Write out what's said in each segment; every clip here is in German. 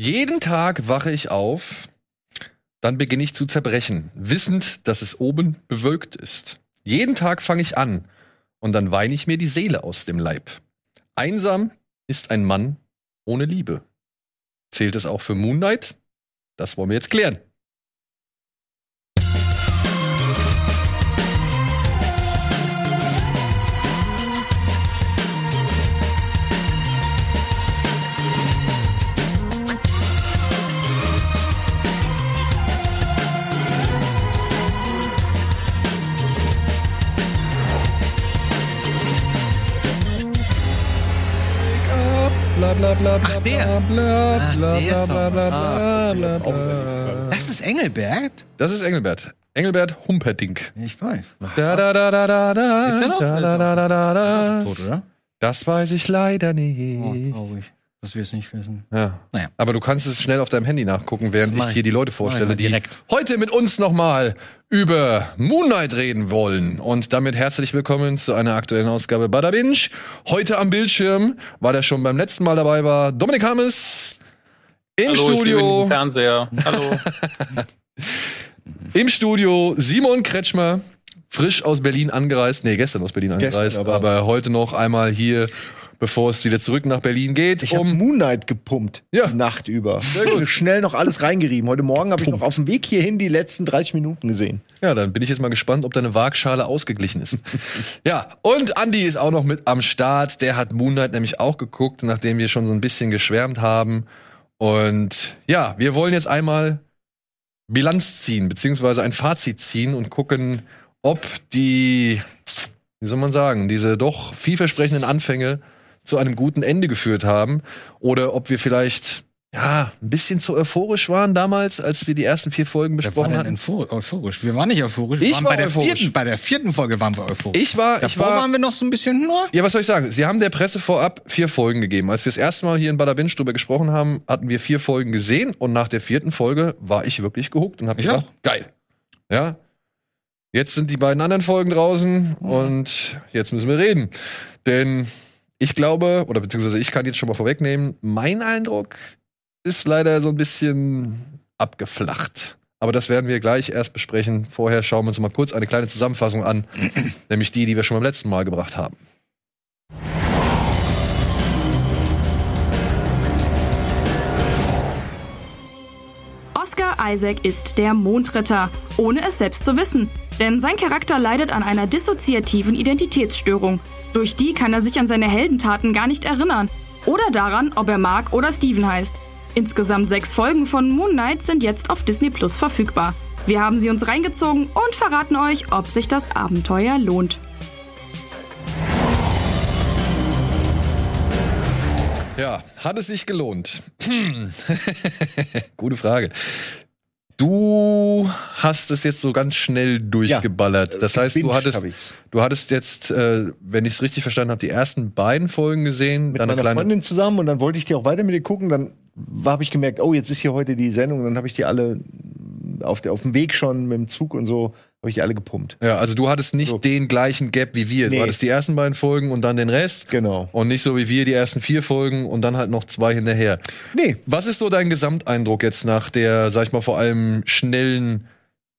Jeden Tag wache ich auf, dann beginne ich zu zerbrechen, wissend, dass es oben bewölkt ist. Jeden Tag fange ich an und dann weine ich mir die Seele aus dem Leib. Einsam ist ein Mann ohne Liebe. Zählt es auch für Moon Knight? Das wollen wir jetzt klären. Bla bla bla Ach, der. bla Ach, der ist bla bla ah. bla. Das ist Engelbert? Das ist Engelbert. Engelbert Humperdinck. Ich weiß. Da da da da da da da da da da da da. Tot, oder? Das weiß ich leider Oh, nicht. traurig. Dass wir es nicht wissen. Ja. Naja. Aber du kannst es schnell auf deinem Handy nachgucken, während ich hier die Leute vorstelle, ich die direkt. heute mit uns nochmal über Moon Knight reden wollen. Und damit herzlich willkommen zu einer aktuellen Ausgabe Bada Binge. Heute am Bildschirm, weil er schon beim letzten Mal dabei war, Dominik Hammes. Im Hallo, ich bin in Studio, Fernseher. Hallo. im Studio Simon Kretschmer, frisch aus Berlin angereist. Nee, gestern aus Berlin Gestern, angereist, aber, aber- heute noch einmal hier, bevor es wieder zurück nach Berlin geht. Ich habe um Moon Knight gepumpt. Ja. Die Nacht über. Schnell noch alles reingerieben. Heute Morgen habe ich noch auf dem Weg hierhin die letzten 30 Minuten gesehen. Ja, dann bin ich jetzt mal gespannt, ob deine Waagschale ausgeglichen ist. ja, und Andy ist auch noch mit am Start. Der hat Moon Knight nämlich auch geguckt, nachdem wir schon so ein bisschen geschwärmt haben. Und ja, wir wollen jetzt einmal Bilanz ziehen, beziehungsweise ein Fazit ziehen und gucken, ob die, wie soll man sagen, diese doch vielversprechenden Anfänge zu einem guten Ende geführt haben oder ob wir vielleicht ja, ein bisschen zu euphorisch waren damals, als wir die ersten vier Folgen Wer war besprochen denn hatten. euphor- euphorisch? Wir waren nicht euphorisch. Ich waren war bei der euphorisch. Vierten, bei der vierten Folge waren wir euphorisch. Ich war, ich Davor war, waren wir noch so ein bisschen, na, ja, was soll ich sagen? Sie haben der Presse vorab vier Folgen gegeben. Als wir das erste Mal hier in Bada Binge drüber gesprochen haben, hatten wir vier Folgen gesehen und nach der vierten Folge war ich wirklich gehuckt und habe Ich gedacht, geil. Ja. Jetzt sind die beiden anderen Folgen draußen und jetzt müssen wir reden. Denn ich glaube, oder beziehungsweise ich kann jetzt schon mal vorwegnehmen, mein Eindruck ist leider so ein bisschen abgeflacht. Aber das werden wir gleich erst besprechen. Vorher schauen wir uns mal kurz eine kleine Zusammenfassung an, nämlich die, die wir schon beim letzten Mal gebracht haben. Oscar Isaac ist der Mondritter, ohne es selbst zu wissen. Denn sein Charakter leidet an einer dissoziativen Identitätsstörung. Durch die kann er sich an seine Heldentaten gar nicht erinnern. Oder daran, ob er Mark oder Steven heißt. Insgesamt sechs Folgen von Moon Knight sind jetzt auf Disney Plus verfügbar. Wir haben sie uns reingezogen und verraten euch, ob sich das Abenteuer lohnt. Ja, hat es sich gelohnt? Gute Frage. Du hast es jetzt so ganz schnell durchgeballert. das heißt, du hattest, du hattest jetzt, äh, wenn ich es richtig verstanden habe, die ersten beiden Folgen gesehen. Mit dann eine meiner kleine. Freundin zusammen und dann wollte ich die auch weiter mit dir gucken. Dann habe ich gemerkt, oh, jetzt ist hier heute die Sendung. Dann habe ich die alle auf, der, auf dem Weg schon mit dem Zug und so, habe ich die alle gepumpt. Ja, also du hattest nicht So. den gleichen Gap wie wir. Du Nee. hattest die ersten beiden Folgen und dann den Rest. Genau. Und nicht so wie wir die ersten vier Folgen und dann halt noch zwei hinterher. Nee, Was ist so dein Gesamteindruck jetzt nach der, sag ich mal, vor allem schnellen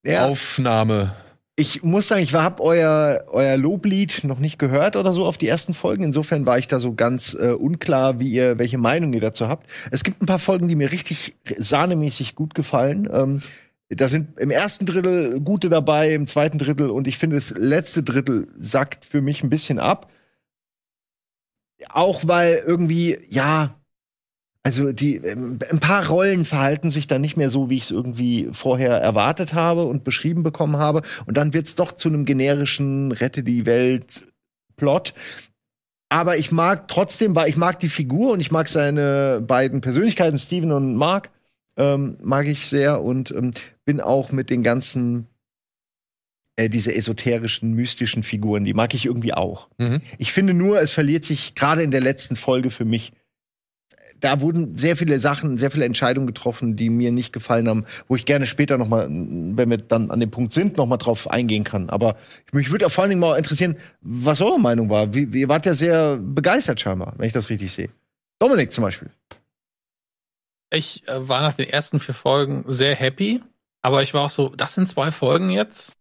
ja, Aufnahme? ich muss sagen, ich habe euer, euer Loblied noch nicht gehört oder so auf die ersten Folgen. Insofern war ich da so ganz äh, unklar, wie ihr, welche Meinung ihr dazu habt. Es gibt ein paar Folgen, die mir richtig sahnemäßig gut gefallen. Ähm, da sind im ersten Drittel gute dabei, im zweiten Drittel und ich finde, das letzte Drittel sackt für mich ein bisschen ab. Auch weil irgendwie, ja, also die ähm, ein paar Rollen verhalten sich dann nicht mehr so, wie ich es irgendwie vorher erwartet habe und beschrieben bekommen habe. Und dann wird's doch zu einem generischen Rette die Welt Plot. Aber ich mag trotzdem, weil ich mag die Figur und ich mag seine beiden Persönlichkeiten, Steven und Mark, ähm, mag ich sehr und ähm, bin auch mit den ganzen äh, diese esoterischen, mystischen Figuren, die mag ich irgendwie auch. Mhm. Ich finde nur, es verliert sich gerade in der letzten Folge für mich. Da wurden sehr viele Sachen, sehr viele Entscheidungen getroffen, die mir nicht gefallen haben, wo ich gerne später noch mal, wenn wir dann an dem Punkt sind, noch mal drauf eingehen kann. Aber mich würde vor allen Dingen mal interessieren, was eure Meinung war. Wie, ihr wart ja sehr begeistert scheinbar, wenn ich das richtig sehe. Dominik zum Beispiel. Ich äh, war nach den ersten vier Folgen sehr happy, aber ich war auch so, das sind zwei Folgen jetzt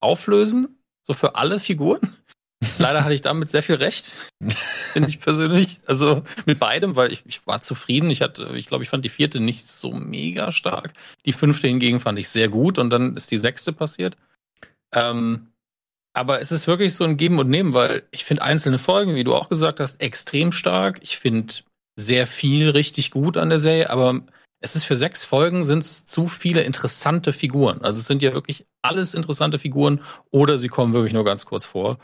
auflösen, so für alle Figuren. Leider hatte ich damit sehr viel recht, finde ich persönlich. Also mit beidem, weil ich, ich war zufrieden. Ich hatte, ich glaube, ich fand die vierte nicht so mega stark. Die fünfte hingegen fand ich sehr gut und dann ist die sechste passiert. Ähm, aber es ist wirklich so ein Geben und Nehmen, weil ich finde einzelne Folgen, wie du auch gesagt hast, extrem stark. Ich finde sehr viel richtig gut an der Serie, aber es ist für sechs Folgen sind es zu viele interessante Figuren. Also es sind ja wirklich alles interessante Figuren oder sie kommen wirklich nur ganz kurz vor.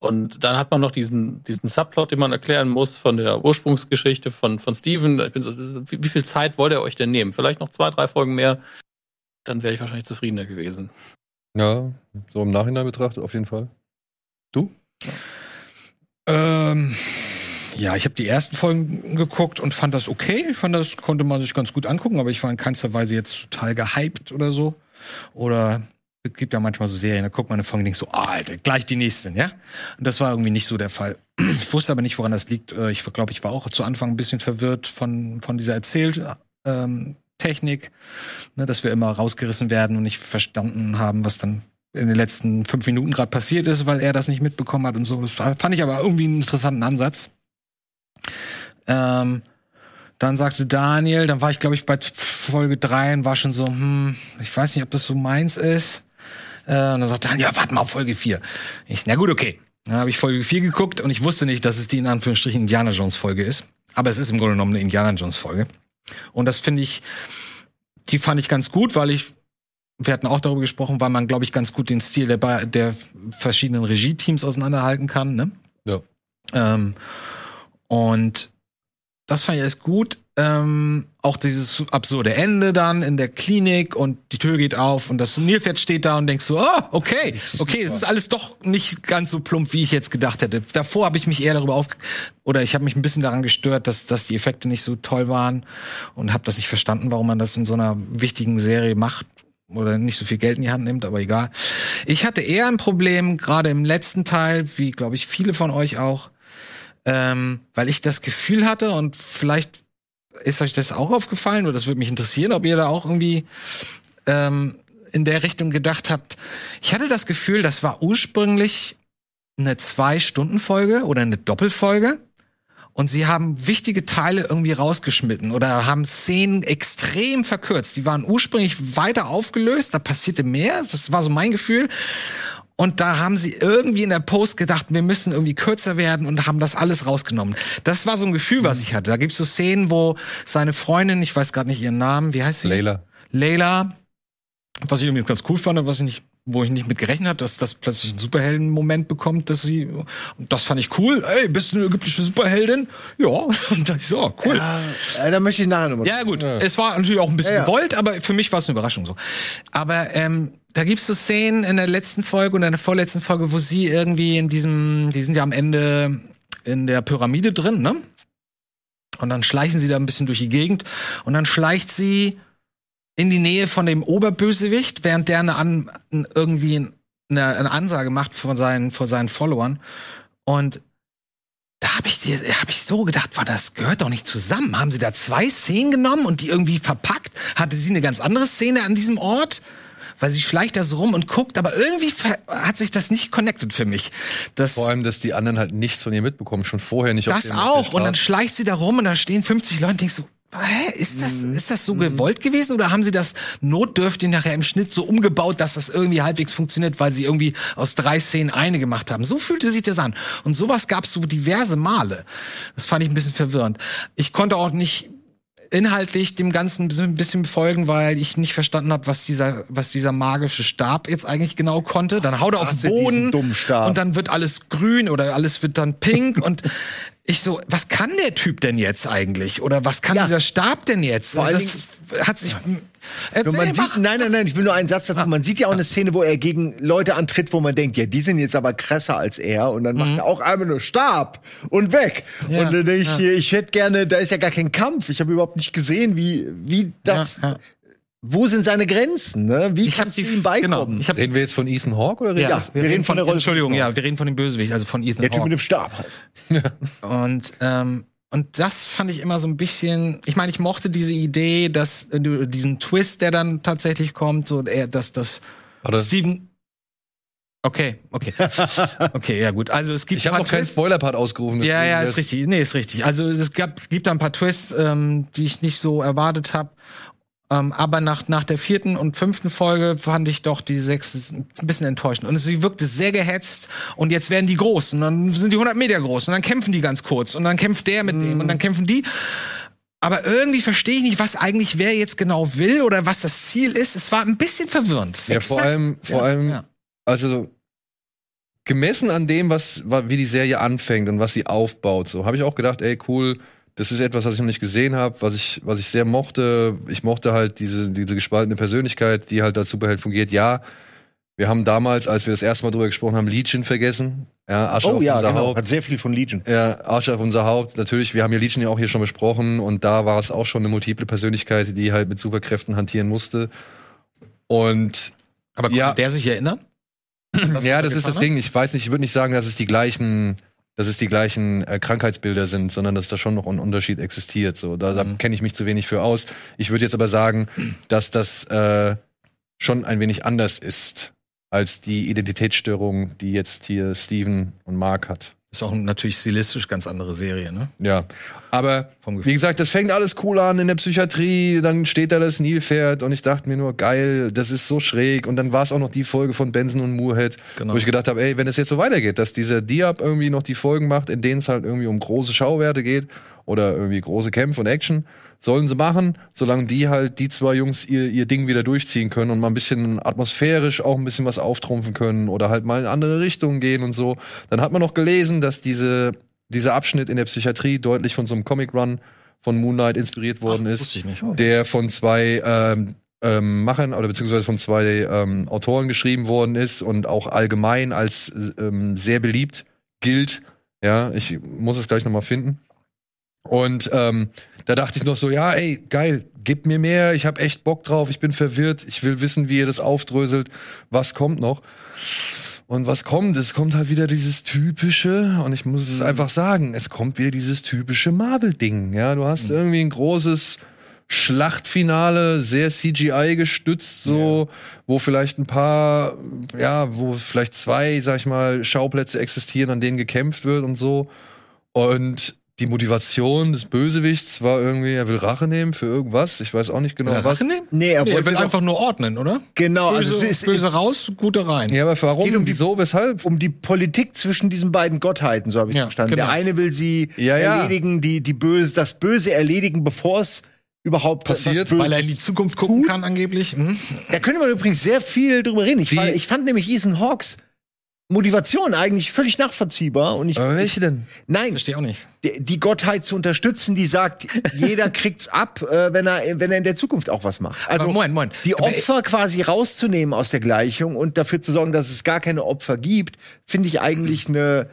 Und dann hat man noch diesen, diesen Subplot, den man erklären muss von der Ursprungsgeschichte von, von Steven. Ich bin so, wie, wie viel Zeit wollt ihr euch denn nehmen? Vielleicht noch zwei, drei Folgen mehr? Dann wäre ich wahrscheinlich zufriedener gewesen. Ja, so im Nachhinein betrachtet auf jeden Fall. Du? Ähm, ja, ich habe die ersten Folgen geguckt und fand das okay. Ich fand, das konnte man sich ganz gut angucken, aber ich war in keinster Weise jetzt total gehypt oder so. Oder es gibt ja manchmal so Serien, da guckt man eine Folge und denkt so, oh, Alter, gleich die nächsten, ja? Und das war irgendwie nicht so der Fall. Ich wusste aber nicht, woran das liegt. Äh, Ich glaube, ich war auch zu Anfang ein bisschen verwirrt von, von dieser Erzähltechnik, ähm, ne, dass wir immer rausgerissen werden und nicht verstanden haben, was dann in den letzten fünf Minuten gerade passiert ist, weil er das nicht mitbekommen hat und so. Das fand ich aber irgendwie einen interessanten Ansatz. Ähm, dann sagte Daniel, dann war ich, glaube ich, bei Folge drei und war schon so, hm, ich weiß nicht, ob das so meins ist. Äh, und dann sagt Daniel, ja, warte mal auf Folge vier. Ich, na gut, okay. Dann habe ich Folge vier geguckt und ich wusste nicht, dass es die in Anführungsstrichen Indiana Jones Folge ist. Aber es ist im Grunde genommen eine Indiana Jones Folge. Und das finde ich, die fand ich ganz gut, weil ich, wir hatten auch darüber gesprochen, weil man, glaube ich, ganz gut den Stil der, der verschiedenen Regie-Teams auseinanderhalten kann, ne? Ja. Ähm, und das fand ich echt gut. Ähm, auch dieses absurde Ende dann in der Klinik und die Tür geht auf und das Nilpferd steht da und denkst so, oh, okay, okay, es ist alles doch nicht ganz so plump, wie ich jetzt gedacht hätte. Davor habe ich mich eher darüber auf oder ich habe mich ein bisschen daran gestört, dass, dass die Effekte nicht so toll waren und habe das nicht verstanden, warum man das in so einer wichtigen Serie macht oder nicht so viel Geld in die Hand nimmt, aber egal. Ich hatte eher ein Problem, gerade im letzten Teil, wie glaube ich viele von euch auch, ähm, weil ich das Gefühl hatte und vielleicht ist euch das auch aufgefallen oder das würde mich interessieren, ob ihr da auch irgendwie ähm, in der Richtung gedacht habt. Ich hatte das Gefühl, das war ursprünglich eine Zwei-Stunden-Folge oder eine Doppelfolge. Und sie haben wichtige Teile irgendwie rausgeschnitten oder haben Szenen extrem verkürzt. Die waren ursprünglich weiter aufgelöst, da passierte mehr. Das war so mein Gefühl. Und da haben sie irgendwie in der Post gedacht, wir müssen irgendwie kürzer werden und haben das alles rausgenommen. Das war so ein Gefühl, was ich hatte. Da gibt's so Szenen, wo seine Freundin, ich weiß gerade nicht ihren Namen, wie heißt sie? Layla. Layla, was ich übrigens ganz cool fand, was ich nicht, wo ich nicht mit gerechnet habe, dass das plötzlich einen Superhelden-Moment bekommt, dass sie, und das fand ich cool. Ey, bist du eine ägyptische Superheldin? Ja, und da ich so, oh, cool. Ja, äh, da möchte ich nachher nochmal. Ja, gut. Es war natürlich auch ein bisschen Ja, ja. gewollt, aber für mich war es eine Überraschung so. Aber ähm, da gibt's so Szenen in der letzten Folge und in der vorletzten Folge, wo sie irgendwie in diesem, die sind ja am Ende in der Pyramide drin, ne? Und dann schleichen sie da ein bisschen durch die Gegend und dann schleicht sie in die Nähe von dem Oberbösewicht, während der eine an, irgendwie eine, eine Ansage macht von seinen, vor seinen Followern. Und da habe ich, hab ich so gedacht, war das gehört doch nicht zusammen. Haben sie da zwei Szenen genommen und die irgendwie verpackt? Hatte sie eine ganz andere Szene an diesem Ort? Weil sie schleicht da so rum und guckt, aber irgendwie hat sich das nicht connected für mich. Das, Vor allem, dass die anderen halt nichts von ihr mitbekommen, schon vorher nicht auf das auch. Und dann schleicht sie da rum und da stehen 50 Leute und denkst so, hä, ist das, Mhm. ist das so gewollt gewesen oder haben sie das notdürftig nachher im Schnitt so umgebaut, dass das irgendwie halbwegs funktioniert, weil sie irgendwie aus drei Szenen eine gemacht haben? So fühlte sich das an. Und sowas gab es so diverse Male. Das fand ich ein bisschen verwirrend. Ich konnte auch nicht inhaltlich dem Ganzen ein bisschen folgen, weil ich nicht verstanden habe, was dieser, was dieser magische Stab jetzt eigentlich genau konnte. Dann haut er auf den Boden und dann wird alles grün oder alles wird dann pink und ich so, was kann der Typ denn jetzt eigentlich? Oder was kann Ja. dieser Stab denn jetzt? Vor das hat sich. Erzähl, man mach. sieht, nein, nein, nein, ich will nur einen Satz dazu. Man sieht ja auch eine Szene, wo er gegen Leute antritt, wo man denkt, ja, die sind jetzt aber krasser als er. Und dann macht er auch einmal nur Stab und weg. Mhm. Ja, und dann denke ich, hier, ich hätte gerne, da ist ja gar kein Kampf. Ich habe überhaupt nicht gesehen, wie, wie das, Ja, ja. wo sind seine Grenzen, ne? Wie kannst du ihm beikommen? Genau, ich hab, Reden wir jetzt von Ethan Hawke oder reden ja, wir reden von der Rolle- Entschuldigung, ja, wir reden von dem Bösewicht, also von Ethan Der Typ Hawke. mit dem Stab halt. Und ähm, Und das fand ich immer so ein bisschen. Ich meine, ich mochte diese Idee, dass äh, diesen Twist, der dann tatsächlich kommt, so er, dass das? Steven. Okay, okay, okay, ja gut. Also es gibt Ich habe noch paar keinen. Spoiler-Part ausgerufen. Ja, ja, ist richtig. Nee, ist richtig. Also es gab, gibt da ein paar Twists, ähm, die ich nicht so erwartet habe. Ähm, aber nach, nach der vierten und fünften Folge fand ich doch die sechste ein bisschen enttäuschend. Und sie wirkte sehr gehetzt. Und jetzt werden die groß. Und dann sind die 100 Meter groß. Und dann kämpfen die ganz kurz. Und dann kämpft der mit dem. Und dann kämpfen die. Aber irgendwie verstehe ich nicht, was eigentlich wer jetzt genau will oder was das Ziel ist. Es war ein bisschen verwirrend. Ja, vor allem, vor Ja, allem, ja. also gemessen an dem, was, wa- wie die Serie anfängt und was sie aufbaut, so habe ich auch gedacht, ey, cool, das ist etwas, was ich noch nicht gesehen habe, was ich, was ich sehr mochte. Ich mochte halt diese, diese gespaltene Persönlichkeit, die halt als Superheld fungiert. Ja, wir haben damals, als wir das erste Mal drüber gesprochen haben, Legion vergessen. Ja, Asche Oh auf ja, unser genau. Haupt. Hat sehr viel von Legion. Ja, Archer auf unser Haupt. Natürlich, wir haben ja Legion ja auch hier schon besprochen und da war es auch schon eine multiple Persönlichkeit, die halt mit Superkräften hantieren musste. Und Aber konnte Ja. der sich erinnern? Ja, das ist das hat? Ding. Ich weiß nicht, ich würde nicht sagen, dass es die gleichen, dass es die gleichen äh, Krankheitsbilder sind, sondern dass da schon noch ein Unterschied existiert. So, da, da Mhm. kenne ich mich zu wenig für aus. Ich würde jetzt aber sagen, dass das äh, schon ein wenig anders ist als die Identitätsstörung, die jetzt hier Steven und Mark hat. Ist auch natürlich stilistisch ganz andere Serie, ne? Ja, aber wie gesagt, das fängt alles cool an in der Psychiatrie, dann steht da das Nilpferd und ich dachte mir nur, geil, das ist so schräg und dann war es auch noch die Folge von Benson und Moorhead, Genau. wo ich gedacht habe, ey, wenn es jetzt so weitergeht, dass dieser Diab irgendwie noch die Folgen macht, in denen es halt irgendwie um große Schauwerte geht oder irgendwie große Kämpfe und Action, sollen sie machen, solange die halt, die zwei Jungs ihr, ihr Ding wieder durchziehen können und mal ein bisschen atmosphärisch auch ein bisschen was auftrumpfen können oder halt mal in andere Richtungen gehen und so. Dann hat man noch gelesen, dass diese, dieser Abschnitt in der Psychiatrie deutlich von so einem Comic Run von Moon Knight inspiriert worden Ach, ist, nicht. der von zwei ähm, ähm, Machern oder beziehungsweise von zwei ähm, Autoren geschrieben worden ist und auch allgemein als ähm, sehr beliebt gilt. Ja, ich muss es gleich nochmal finden. Und ähm, da dachte ich noch so, ja, ey, geil, gib mir mehr, ich habe echt Bock drauf, ich bin verwirrt, ich will wissen, wie ihr das aufdröselt, was kommt noch. Und was kommt? Es kommt halt wieder dieses typische, und ich muss es einfach sagen, es kommt wieder dieses typische Marvel-Ding. Ja, du hast irgendwie ein großes Schlachtfinale, sehr CGI gestützt, so, wo vielleicht ein paar, ja, wo vielleicht zwei, sag ich mal, Schauplätze existieren, an denen gekämpft wird und so. Und die Motivation des Bösewichts war irgendwie, er will Rache nehmen für irgendwas. Ich weiß auch nicht genau er was. Rache nehmen? Nee, er Nee, er will doch- einfach nur ordnen, oder? Genau, Böse, also es ist, böse raus, gute rein. Ja, aber warum? geht um die- Wieso? Weshalb? um die Politik zwischen diesen beiden Gottheiten, so habe ich Ja, verstanden. genau. Der eine will sie Ja, ja. erledigen, die, die böse, das Böse erledigen, bevor es überhaupt Passiert, Weil er in die Zukunft gucken kann, angeblich. Hm? Da könnte man übrigens sehr viel drüber reden. Ich, Die- fand, ich fand nämlich Ethan Hawks Motivation eigentlich völlig nachvollziehbar. Und ich, Aber welche denn? nein, Verstehe auch nicht. die, die Gottheit zu unterstützen, die sagt, jeder kriegt's ab, äh, wenn er, wenn er in der Zukunft auch was macht. Also Aber Moment, Moment. die Aber- Opfer quasi rauszunehmen aus der Gleichung und dafür zu sorgen, dass es gar keine Opfer gibt, finde ich eigentlich eine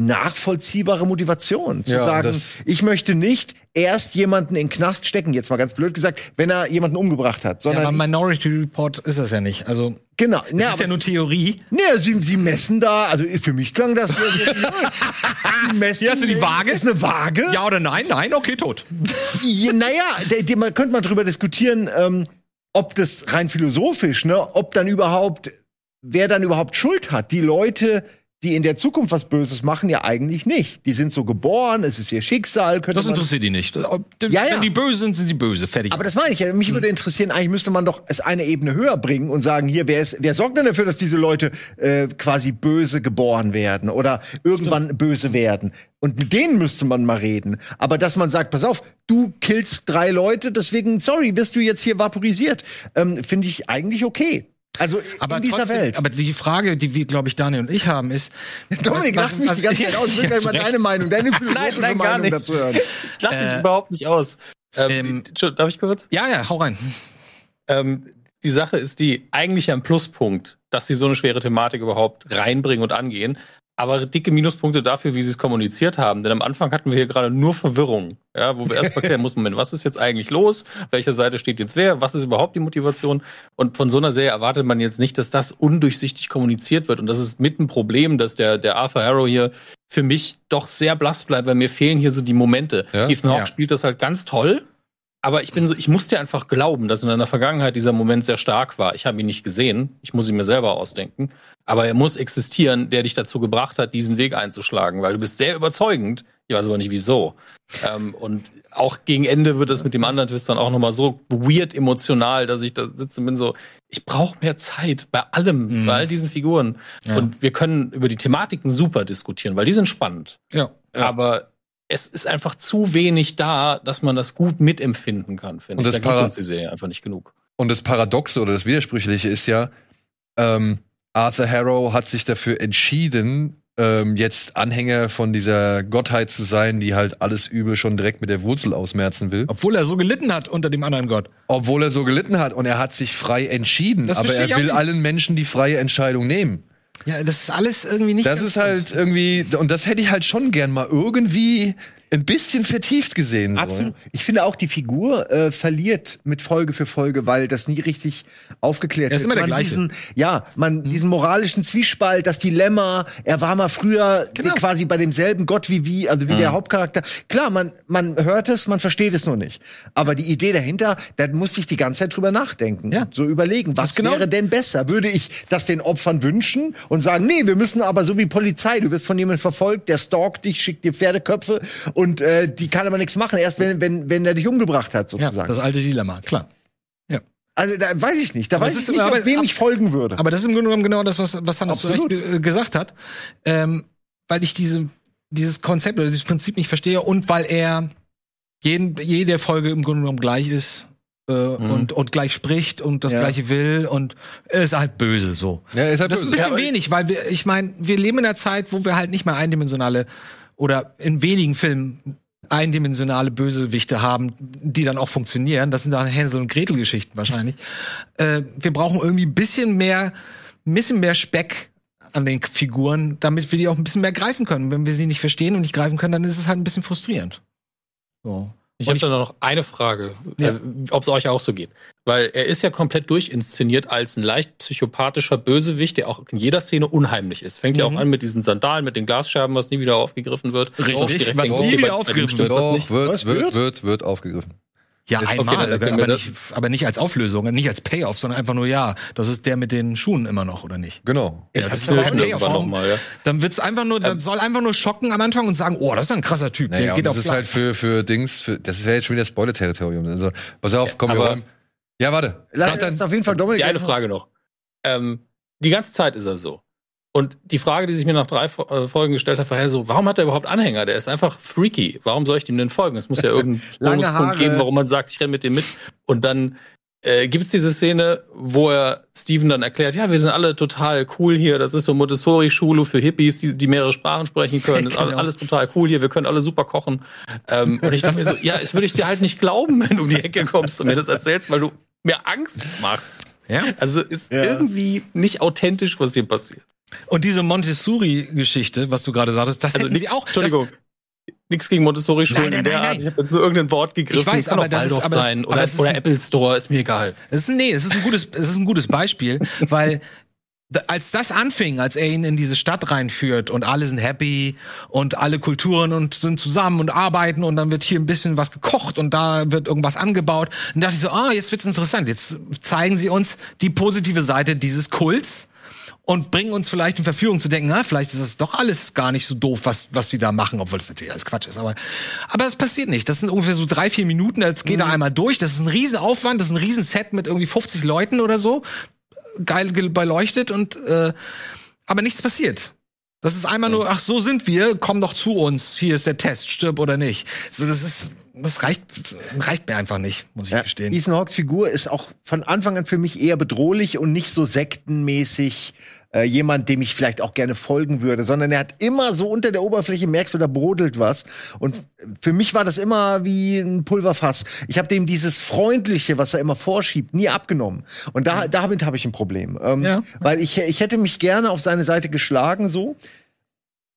nachvollziehbare Motivation. Zu Ja, sagen, ich möchte nicht erst jemanden in den Knast stecken, jetzt mal ganz blöd gesagt, wenn er jemanden umgebracht hat, Ja, sondern aber Minority Report ist das ja nicht. Also, genau. das Ja, ist ja nur Theorie. Nee, sie, sie messen da, also für mich klang das. die messen, Hier hast du die Waage? Ist eine Waage? Ja oder nein? Nein, okay, tot. Ja, naja, der, der, man könnte mal drüber diskutieren, ähm, ob das rein philosophisch, ne, ob dann überhaupt, wer dann überhaupt Schuld hat. Die Leute, die in der Zukunft was Böses machen, ja eigentlich nicht. Die sind so geboren, es ist ihr Schicksal. Das interessiert die nicht. Ja, ja. Wenn die böse sind, sind sie böse. Fertig. Aber das meine ich ja. Mich würde interessieren, eigentlich müsste man doch es eine Ebene höher bringen und sagen, hier, wer, ist, wer sorgt denn dafür, dass diese Leute äh, quasi böse geboren werden oder irgendwann böse werden? Und mit denen müsste man mal reden. Aber dass man sagt, pass auf, du killst drei Leute, deswegen, sorry, wirst du jetzt hier vaporisiert, ähm, finde ich eigentlich okay. Also aber in dieser trotzdem, Welt. Aber die Frage, die wir, glaube ich, Daniel und ich haben, ist. Dominik, lass mich was- die ganze Zeit aus. Ich will Ja, mal deine Meinung, deine philosophische nein, gar Meinung nicht. dazu hören. Ich lach mich Äh, überhaupt nicht aus. Ähm, ähm, darf ich kurz? Ja, ja, hau rein. Ähm, die Sache ist die, eigentlich ein Pluspunkt, dass sie so eine schwere Thematik überhaupt reinbringen und angehen. Aber dicke Minuspunkte dafür, wie sie es kommuniziert haben. Denn am Anfang hatten wir hier gerade nur Verwirrung, ja, wo wir erst mal klären mussten, Moment, was ist jetzt eigentlich los? Welche Seite steht jetzt wer? Was ist überhaupt die Motivation? Und von so einer Serie erwartet man jetzt nicht, dass das undurchsichtig kommuniziert wird. Und das ist mit ein Problem, dass der, der Arthur Harrow hier für mich doch sehr blass bleibt, weil mir fehlen hier so die Momente. Ja? Ethan Hawke Ja. spielt das halt ganz toll. Aber ich bin so, ich musste einfach glauben, dass in der Vergangenheit dieser Moment sehr stark war. Ich habe ihn nicht gesehen. Ich muss ihn mir selber ausdenken. Aber er muss existieren, der dich dazu gebracht hat, diesen Weg einzuschlagen, weil du bist sehr überzeugend. Ich weiß aber nicht wieso. Ähm, und auch gegen Ende wird es mit dem anderen Twist dann auch nochmal so weird emotional, dass ich da sitze und bin so, ich brauche mehr Zeit bei allem, Mhm. bei all diesen Figuren. Ja. Und wir können über die Thematiken super diskutieren, weil die sind spannend. Ja. Ja. Aber es ist einfach zu wenig da, dass man das gut mitempfinden kann, finde Und ich. das Da gibt uns die Serie einfach nicht genug. Und das Paradoxe oder das Widersprüchliche ist ja, ähm, Arthur Harrow hat sich dafür entschieden, ähm, jetzt Anhänger von dieser Gottheit zu sein, die halt alles Übel schon direkt mit der Wurzel ausmerzen will. Obwohl er so gelitten hat unter dem anderen Gott. Obwohl er so gelitten hat und er hat sich frei entschieden, Das aber er will allen Menschen die freie Entscheidung nehmen. Ja, das ist alles irgendwie nicht. Das ist halt irgendwie, und das hätte ich halt schon gern mal irgendwie ein bisschen vertieft gesehen. So. Absolut. Ich finde auch, die Figur äh, verliert mit Folge für Folge, weil das nie richtig aufgeklärt Er ist wird. immer der man gleiche. Diesen, ja, man diesen moralischen Zwiespalt, das Dilemma. Er war mal früher Genau. quasi bei demselben Gott wie wie, also wie der Hauptcharakter. Klar, man man hört es, man versteht es nur nicht. Aber die Idee dahinter, da musste ich die ganze Zeit drüber nachdenken, Ja. so überlegen, was genau- wäre denn besser? Würde ich das den Opfern wünschen und sagen, nee, wir müssen aber so wie Polizei, du wirst von jemandem verfolgt, der stalkt dich, schickt dir Pferdeköpfe und äh, die kann aber nichts machen, erst wenn, wenn, wenn er dich umgebracht hat, ja, sozusagen. das alte Dilemma, klar. also da weiß ich nicht, da Aber weiß ich ist- nicht, aber- wem ich folgen würde. Aber das ist im Grunde genommen genau das, was, was Hannes zu. Recht äh, gesagt hat. Ähm, weil ich diese, dieses Konzept oder dieses Prinzip nicht verstehe und weil er jeden, jede Folge im Grunde genommen gleich ist. Äh, und, und gleich spricht und das Ja. gleiche will und er ist halt böse so. Ja, ist halt Das ist ein bisschen wenig, weil wir, ich meine, wir leben in einer Zeit, wo wir halt nicht mehr eindimensionale oder in wenigen Filmen eindimensionale Bösewichte haben, die dann auch funktionieren. Das sind dann Hänsel und Gretel Geschichten wahrscheinlich. Äh, wir brauchen irgendwie ein bisschen mehr, ein bisschen mehr Speck an den Figuren, damit wir die auch ein bisschen mehr greifen können. Wenn wir sie nicht verstehen und nicht greifen können, dann ist es halt ein bisschen frustrierend. So. Ich habe da noch eine Frage, Ja. äh, ob es euch auch so geht. Weil er ist ja komplett durchinszeniert als ein leicht psychopathischer Bösewicht, der auch in jeder Szene unheimlich ist. Fängt ja auch an mit diesen Sandalen, mit den Glasscherben, was nie wieder aufgegriffen wird. Richtig, direkt was nie okay, wieder aufgegriffen was Doch, nicht. wird, Was, wird, wird? wird, wird aufgegriffen. Ja, Ist- okay, einmal, dann können aber, wir nicht, aber nicht als Auflösung, nicht als Payoff, sondern einfach nur, ja, das ist der mit den Schuhen immer noch, oder nicht? Genau. Ja, Das das ist ist okay, irgendwann warum- nochmal, ja. Dann wird's einfach nur, das soll einfach nur schocken am Anfang und sagen, oh, das ist ein krasser Typ, Naja, der geht das auf ist Fleisch. halt für, für Dings, für, das wäre jetzt schon wieder Spoiler-Territorium. Also, pass auf, komm, wir aber- räumen. Ja, warte. Lass dann, uns auf jeden Fall Dominik. Die eine Frage noch. Ähm, die ganze Zeit ist er so. Und die Frage, die sich mir nach drei äh, Folgen gestellt hat, war ja so, warum hat er überhaupt Anhänger? Der ist einfach freaky. Warum soll ich dem denn folgen? Es muss ja irgendeinen Bonuspunkt Haare. geben, warum man sagt, ich renne mit dem mit. Und dann äh, gibt es diese Szene, wo er Steven dann erklärt, ja, wir sind alle total cool hier. Das ist so Montessori-Schule für Hippies, die, die mehrere Sprachen sprechen können. Das ist alles, Genau. alles total cool hier. Wir können alle super kochen. Ähm, und ich dachte mir so, ja, das würde ich dir halt nicht glauben, wenn du um die Ecke kommst und mir das erzählst, weil du mir Angst machst. ja? Also ist Ja. irgendwie nicht authentisch, was hier passiert. Und diese Montessori-Geschichte, was du gerade sagtest, das Also hätten nicht, sie auch. Entschuldigung. Nichts gegen Montessori-Schulen in der nein, Art. nein. Ich habe jetzt nur irgendein Wort gegriffen. Ich weiß, kann aber auch das ist- Waldorf aber das- sein aber oder, das ist oder ein- Apple Store, ist mir egal. Das ist, nee, es ist ein gutes, es ist ein gutes Beispiel, weil als das anfing, als er ihn in diese Stadt reinführt und alle sind happy und alle Kulturen und sind zusammen und arbeiten und dann wird hier ein bisschen was gekocht und da wird irgendwas angebaut. Und dachte ich so, ah, jetzt wird's interessant. Jetzt zeigen sie uns die positive Seite dieses Kults und bringen uns vielleicht in Verführung zu denken, na, vielleicht ist es doch alles gar nicht so doof, was, was sie da machen, obwohl es natürlich alles Quatsch ist. Aber, aber es passiert nicht. Das sind ungefähr so drei, vier Minuten, das geht da einmal durch. Das ist ein Riesenaufwand, das ist ein Riesenset mit irgendwie 50 Leuten oder so. Geil ge- beleuchtet und äh, aber nichts passiert. Das ist einmal nur, ach, so sind wir, komm doch zu uns, hier ist der Test, stirb oder nicht. So, das ist, das reicht, reicht mir einfach nicht, muss ich Ja, gestehen. Ethan Hawks Figur ist auch von Anfang an für mich eher bedrohlich und nicht so sektenmäßig äh, jemand, dem ich vielleicht auch gerne folgen würde, sondern er hat immer so unter der Oberfläche merkst du, da brodelt was. Und für mich war das immer wie ein Pulverfass. Ich habe dem dieses Freundliche, was er immer vorschiebt, nie abgenommen. Und da, damit habe ich ein Problem. Ähm, Ja. Weil ich, ich hätte mich gerne auf seine Seite geschlagen, so.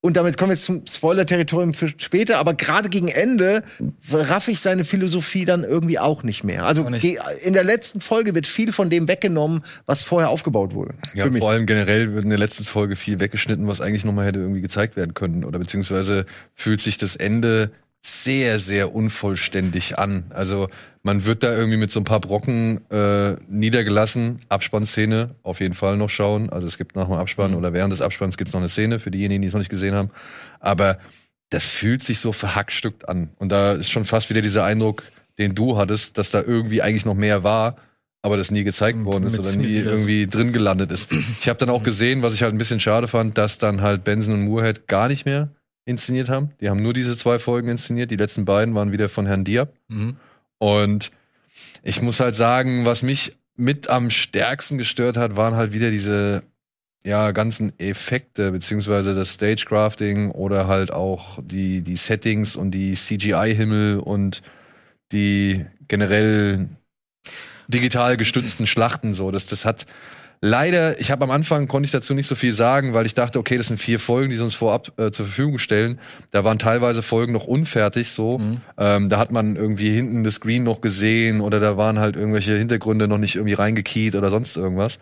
Und damit kommen wir jetzt zum Spoiler-Territorium für später, aber gerade gegen Ende raff ich seine Philosophie dann irgendwie auch nicht mehr. Also nicht. in der letzten Folge wird viel von dem weggenommen, was vorher aufgebaut wurde. Ja, vor allem generell wird in der letzten Folge viel weggeschnitten, was eigentlich nochmal hätte irgendwie gezeigt werden können. Oder beziehungsweise fühlt sich das Ende sehr, sehr unvollständig an. Also man wird da irgendwie mit so ein paar Brocken äh, niedergelassen. Abspannszene auf jeden Fall noch schauen. Also es gibt nach dem Abspann oder während des Abspanns gibt es noch eine Szene für diejenigen, die es noch nicht gesehen haben. Aber das fühlt sich so verhackstückt an. Und da ist schon fast wieder dieser Eindruck, den du hattest, dass da irgendwie eigentlich noch mehr war, aber das nie gezeigt worden ist oder nie Smith- irgendwie drin gelandet ist. Ich habe dann auch gesehen, was ich halt ein bisschen schade fand, dass dann halt Benson und Moorhead gar nicht mehr inszeniert haben. Die haben nur diese zwei Folgen inszeniert. Die letzten beiden waren wieder von Herrn Diab. Mhm. Und ich muss halt sagen, was mich mit am stärksten gestört hat, waren halt wieder diese ja, ganzen Effekte, beziehungsweise das Stagecrafting oder halt auch die, die Settings und die CGI-Himmel und die generell digital gestützten Schlachten so. Das, das hat leider, ich habe am Anfang konnte ich dazu nicht so viel sagen, weil ich dachte, okay, das sind vier Folgen, die sie uns vorab äh, zur Verfügung stellen. Da waren teilweise Folgen noch unfertig so. Ähm, da hat man irgendwie hinten das Screen noch gesehen oder da waren halt irgendwelche Hintergründe noch nicht irgendwie reingekiet oder sonst irgendwas.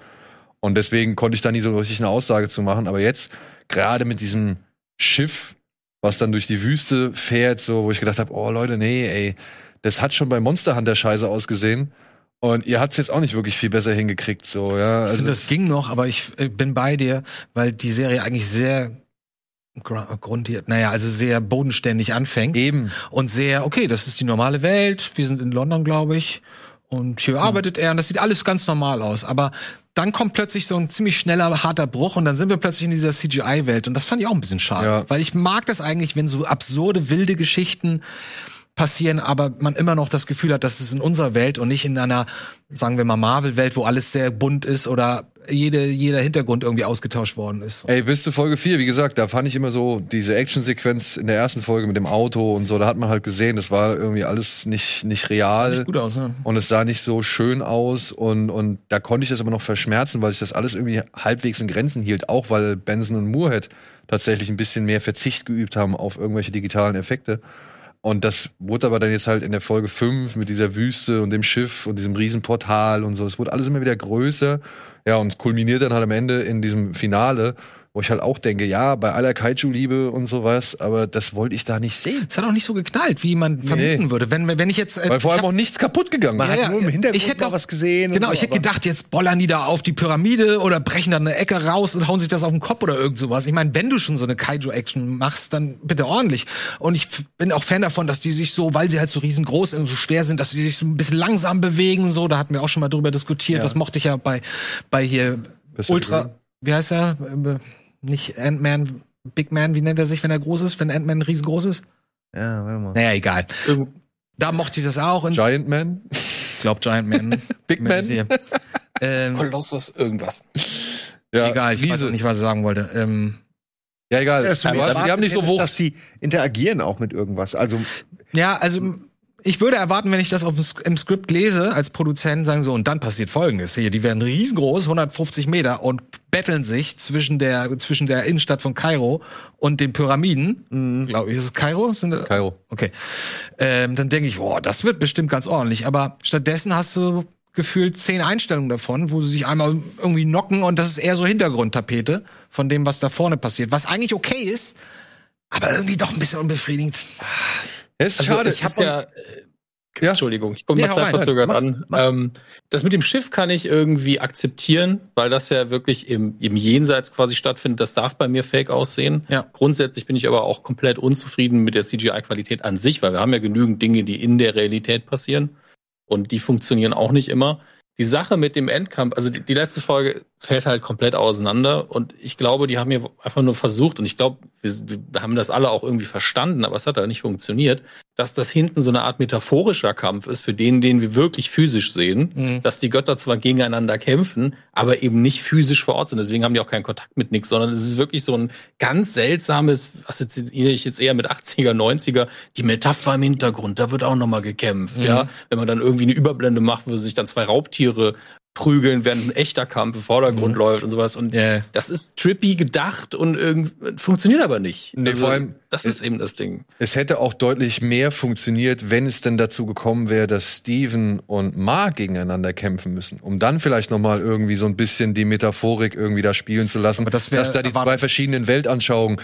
Und deswegen konnte ich da nie so richtig eine Aussage zu machen. Aber jetzt, gerade mit diesem Schiff, was dann durch die Wüste fährt, so, wo ich gedacht habe, oh Leute, nee, ey, das hat schon bei Monster Hunter scheiße ausgesehen. Und ihr habt's jetzt auch nicht wirklich viel besser hingekriegt, so, ja. Ich Also, finde, das ging noch, aber ich äh, bin bei dir, weil die Serie eigentlich sehr grundiert, naja, also sehr bodenständig anfängt. Eben. und sehr, okay, das ist die normale Welt, wir sind in London, glaube ich, und hier arbeitet er. Und das sieht alles ganz normal aus, aber dann kommt plötzlich so ein ziemlich schneller, harter Bruch. Und dann sind wir plötzlich in dieser CGI-Welt und das fand ich auch ein bisschen schade, Ja. weil ich mag das eigentlich, wenn so absurde, wilde Geschichten passieren, aber man immer noch das Gefühl hat, das ist in unserer Welt und nicht in einer, sagen wir mal, Marvel-Welt, wo alles sehr bunt ist oder jede, jeder Hintergrund irgendwie ausgetauscht worden ist. Ey, bis zu Folge 4, wie gesagt, da fand ich immer so diese Actionsequenz in der ersten Folge mit dem Auto und so, da hat man halt gesehen, das war irgendwie alles nicht, nicht real. Sieht gut aus, ne? Und es sah nicht so schön aus und, und da konnte ich das aber noch verschmerzen, weil ich das alles irgendwie halbwegs in Grenzen hielt, auch weil Benson und Moorhead tatsächlich ein bisschen mehr Verzicht geübt haben auf irgendwelche digitalen Effekte. Und das wurde aber dann jetzt halt in der Folge 5 mit dieser Wüste und dem Schiff und diesem Riesenportal und so. Es wurde alles immer wieder größer. Ja, und kulminiert dann halt am Ende in diesem Finale, wo ich halt auch denke, ja, bei aller Kaiju-Liebe und sowas, aber das wollte ich da nicht sehen. Es hat auch nicht so geknallt, wie man vermuten würde. Wenn, wenn ich jetzt. äh, Weil vor ich allem hab- auch nichts kaputt gegangen. Man Ja, hat ja, nur im Hintergrund ich hätte mal auch- was gesehen. und Genau, so, ich hätte gedacht, jetzt bollern die da auf die Pyramide oder brechen da eine Ecke raus und hauen sich das auf den Kopf oder irgend sowas. Ich meine, wenn du schon so eine Kaiju-Action machst, dann bitte ordentlich. Und ich bin auch Fan davon, dass die sich so, weil sie halt so riesengroß und so schwer sind, dass sie sich so ein bisschen langsam bewegen. So, da hatten wir auch schon mal drüber diskutiert. Das mochte ich ja bei, bei hier Ultra, wie heißt er? Nicht Ant-Man, Big Man, wie nennt er sich, wenn er groß ist, wenn Ant-Man riesengroß ist? Ja, warte mal. Naja, egal. Irgend- Da mochte ich das auch. Und Giant Man. ich glaube Giant Man. Big Man. ähm, Kolossus, irgendwas. Ja, egal, ich weiß Riese. auch nicht, was ich sagen wollte. Ähm, Ja, egal. Dass du hast, die haben nicht so Wucht. dass die interagieren auch mit irgendwas. Also ja, also ich würde erwarten, wenn ich das auf im Skript lese, als Produzent sagen so, und dann passiert folgendes. Hier, die werden riesengroß, 150 Meter und betteln sich zwischen der, zwischen der Innenstadt von Kairo und den Pyramiden. Glaube ich, ist es Kairo? Sind das- Kairo. Okay. Ähm, dann denke ich, boah, das wird bestimmt ganz ordentlich. Aber stattdessen hast du gefühlt zehn Einstellungen davon, wo sie sich einmal irgendwie knocken und das ist eher so Hintergrundtapete von dem, was da vorne passiert. Was eigentlich okay ist, aber irgendwie doch ein bisschen unbefriedigend. Es ist Also schade. es ist ja, äh, Ja. Entschuldigung, ich komme mal hau Zeit rein. verzögert Mach, an. Ähm, das mit dem Schiff kann ich irgendwie akzeptieren, weil das ja wirklich im, im Jenseits quasi stattfindet. Das darf bei mir fake aussehen. Ja. Grundsätzlich bin ich aber auch komplett unzufrieden mit der CGI-Qualität an sich, weil wir haben ja genügend Dinge, die in der Realität passieren und die funktionieren auch nicht immer. Die Sache mit dem Endkampf, also die, die letzte Folge fällt halt komplett auseinander und ich glaube, die haben hier einfach nur versucht und ich glaube, wir, wir haben das alle auch irgendwie verstanden, aber es hat halt nicht funktioniert, dass das hinten so eine Art metaphorischer Kampf ist für den, den wir wirklich physisch sehen, Mhm. dass die Götter zwar gegeneinander kämpfen, aber eben nicht physisch vor Ort sind. Deswegen haben die auch keinen Kontakt mit nix, sondern es ist wirklich so ein ganz seltsames, assoziiere ich jetzt eher mit 80er, 90er, die Metapher im Hintergrund, da wird auch nochmal gekämpft, Mhm. ja. Wenn man dann irgendwie eine Überblende macht, wo sich dann zwei Raubtiere prügeln, während ein echter Kampf im Vordergrund Mhm. läuft und sowas. Und Ja. das ist trippy gedacht und irgendwie funktioniert aber nicht. Also, Nee, vor allem- das ist eben das Ding. Es hätte auch deutlich mehr funktioniert, wenn es denn dazu gekommen wäre, dass Steven und Mark gegeneinander kämpfen müssen, um dann vielleicht noch mal irgendwie so ein bisschen die Metaphorik irgendwie da spielen zu lassen, Aber das wär dass da die zwei verschiedenen Weltanschauungen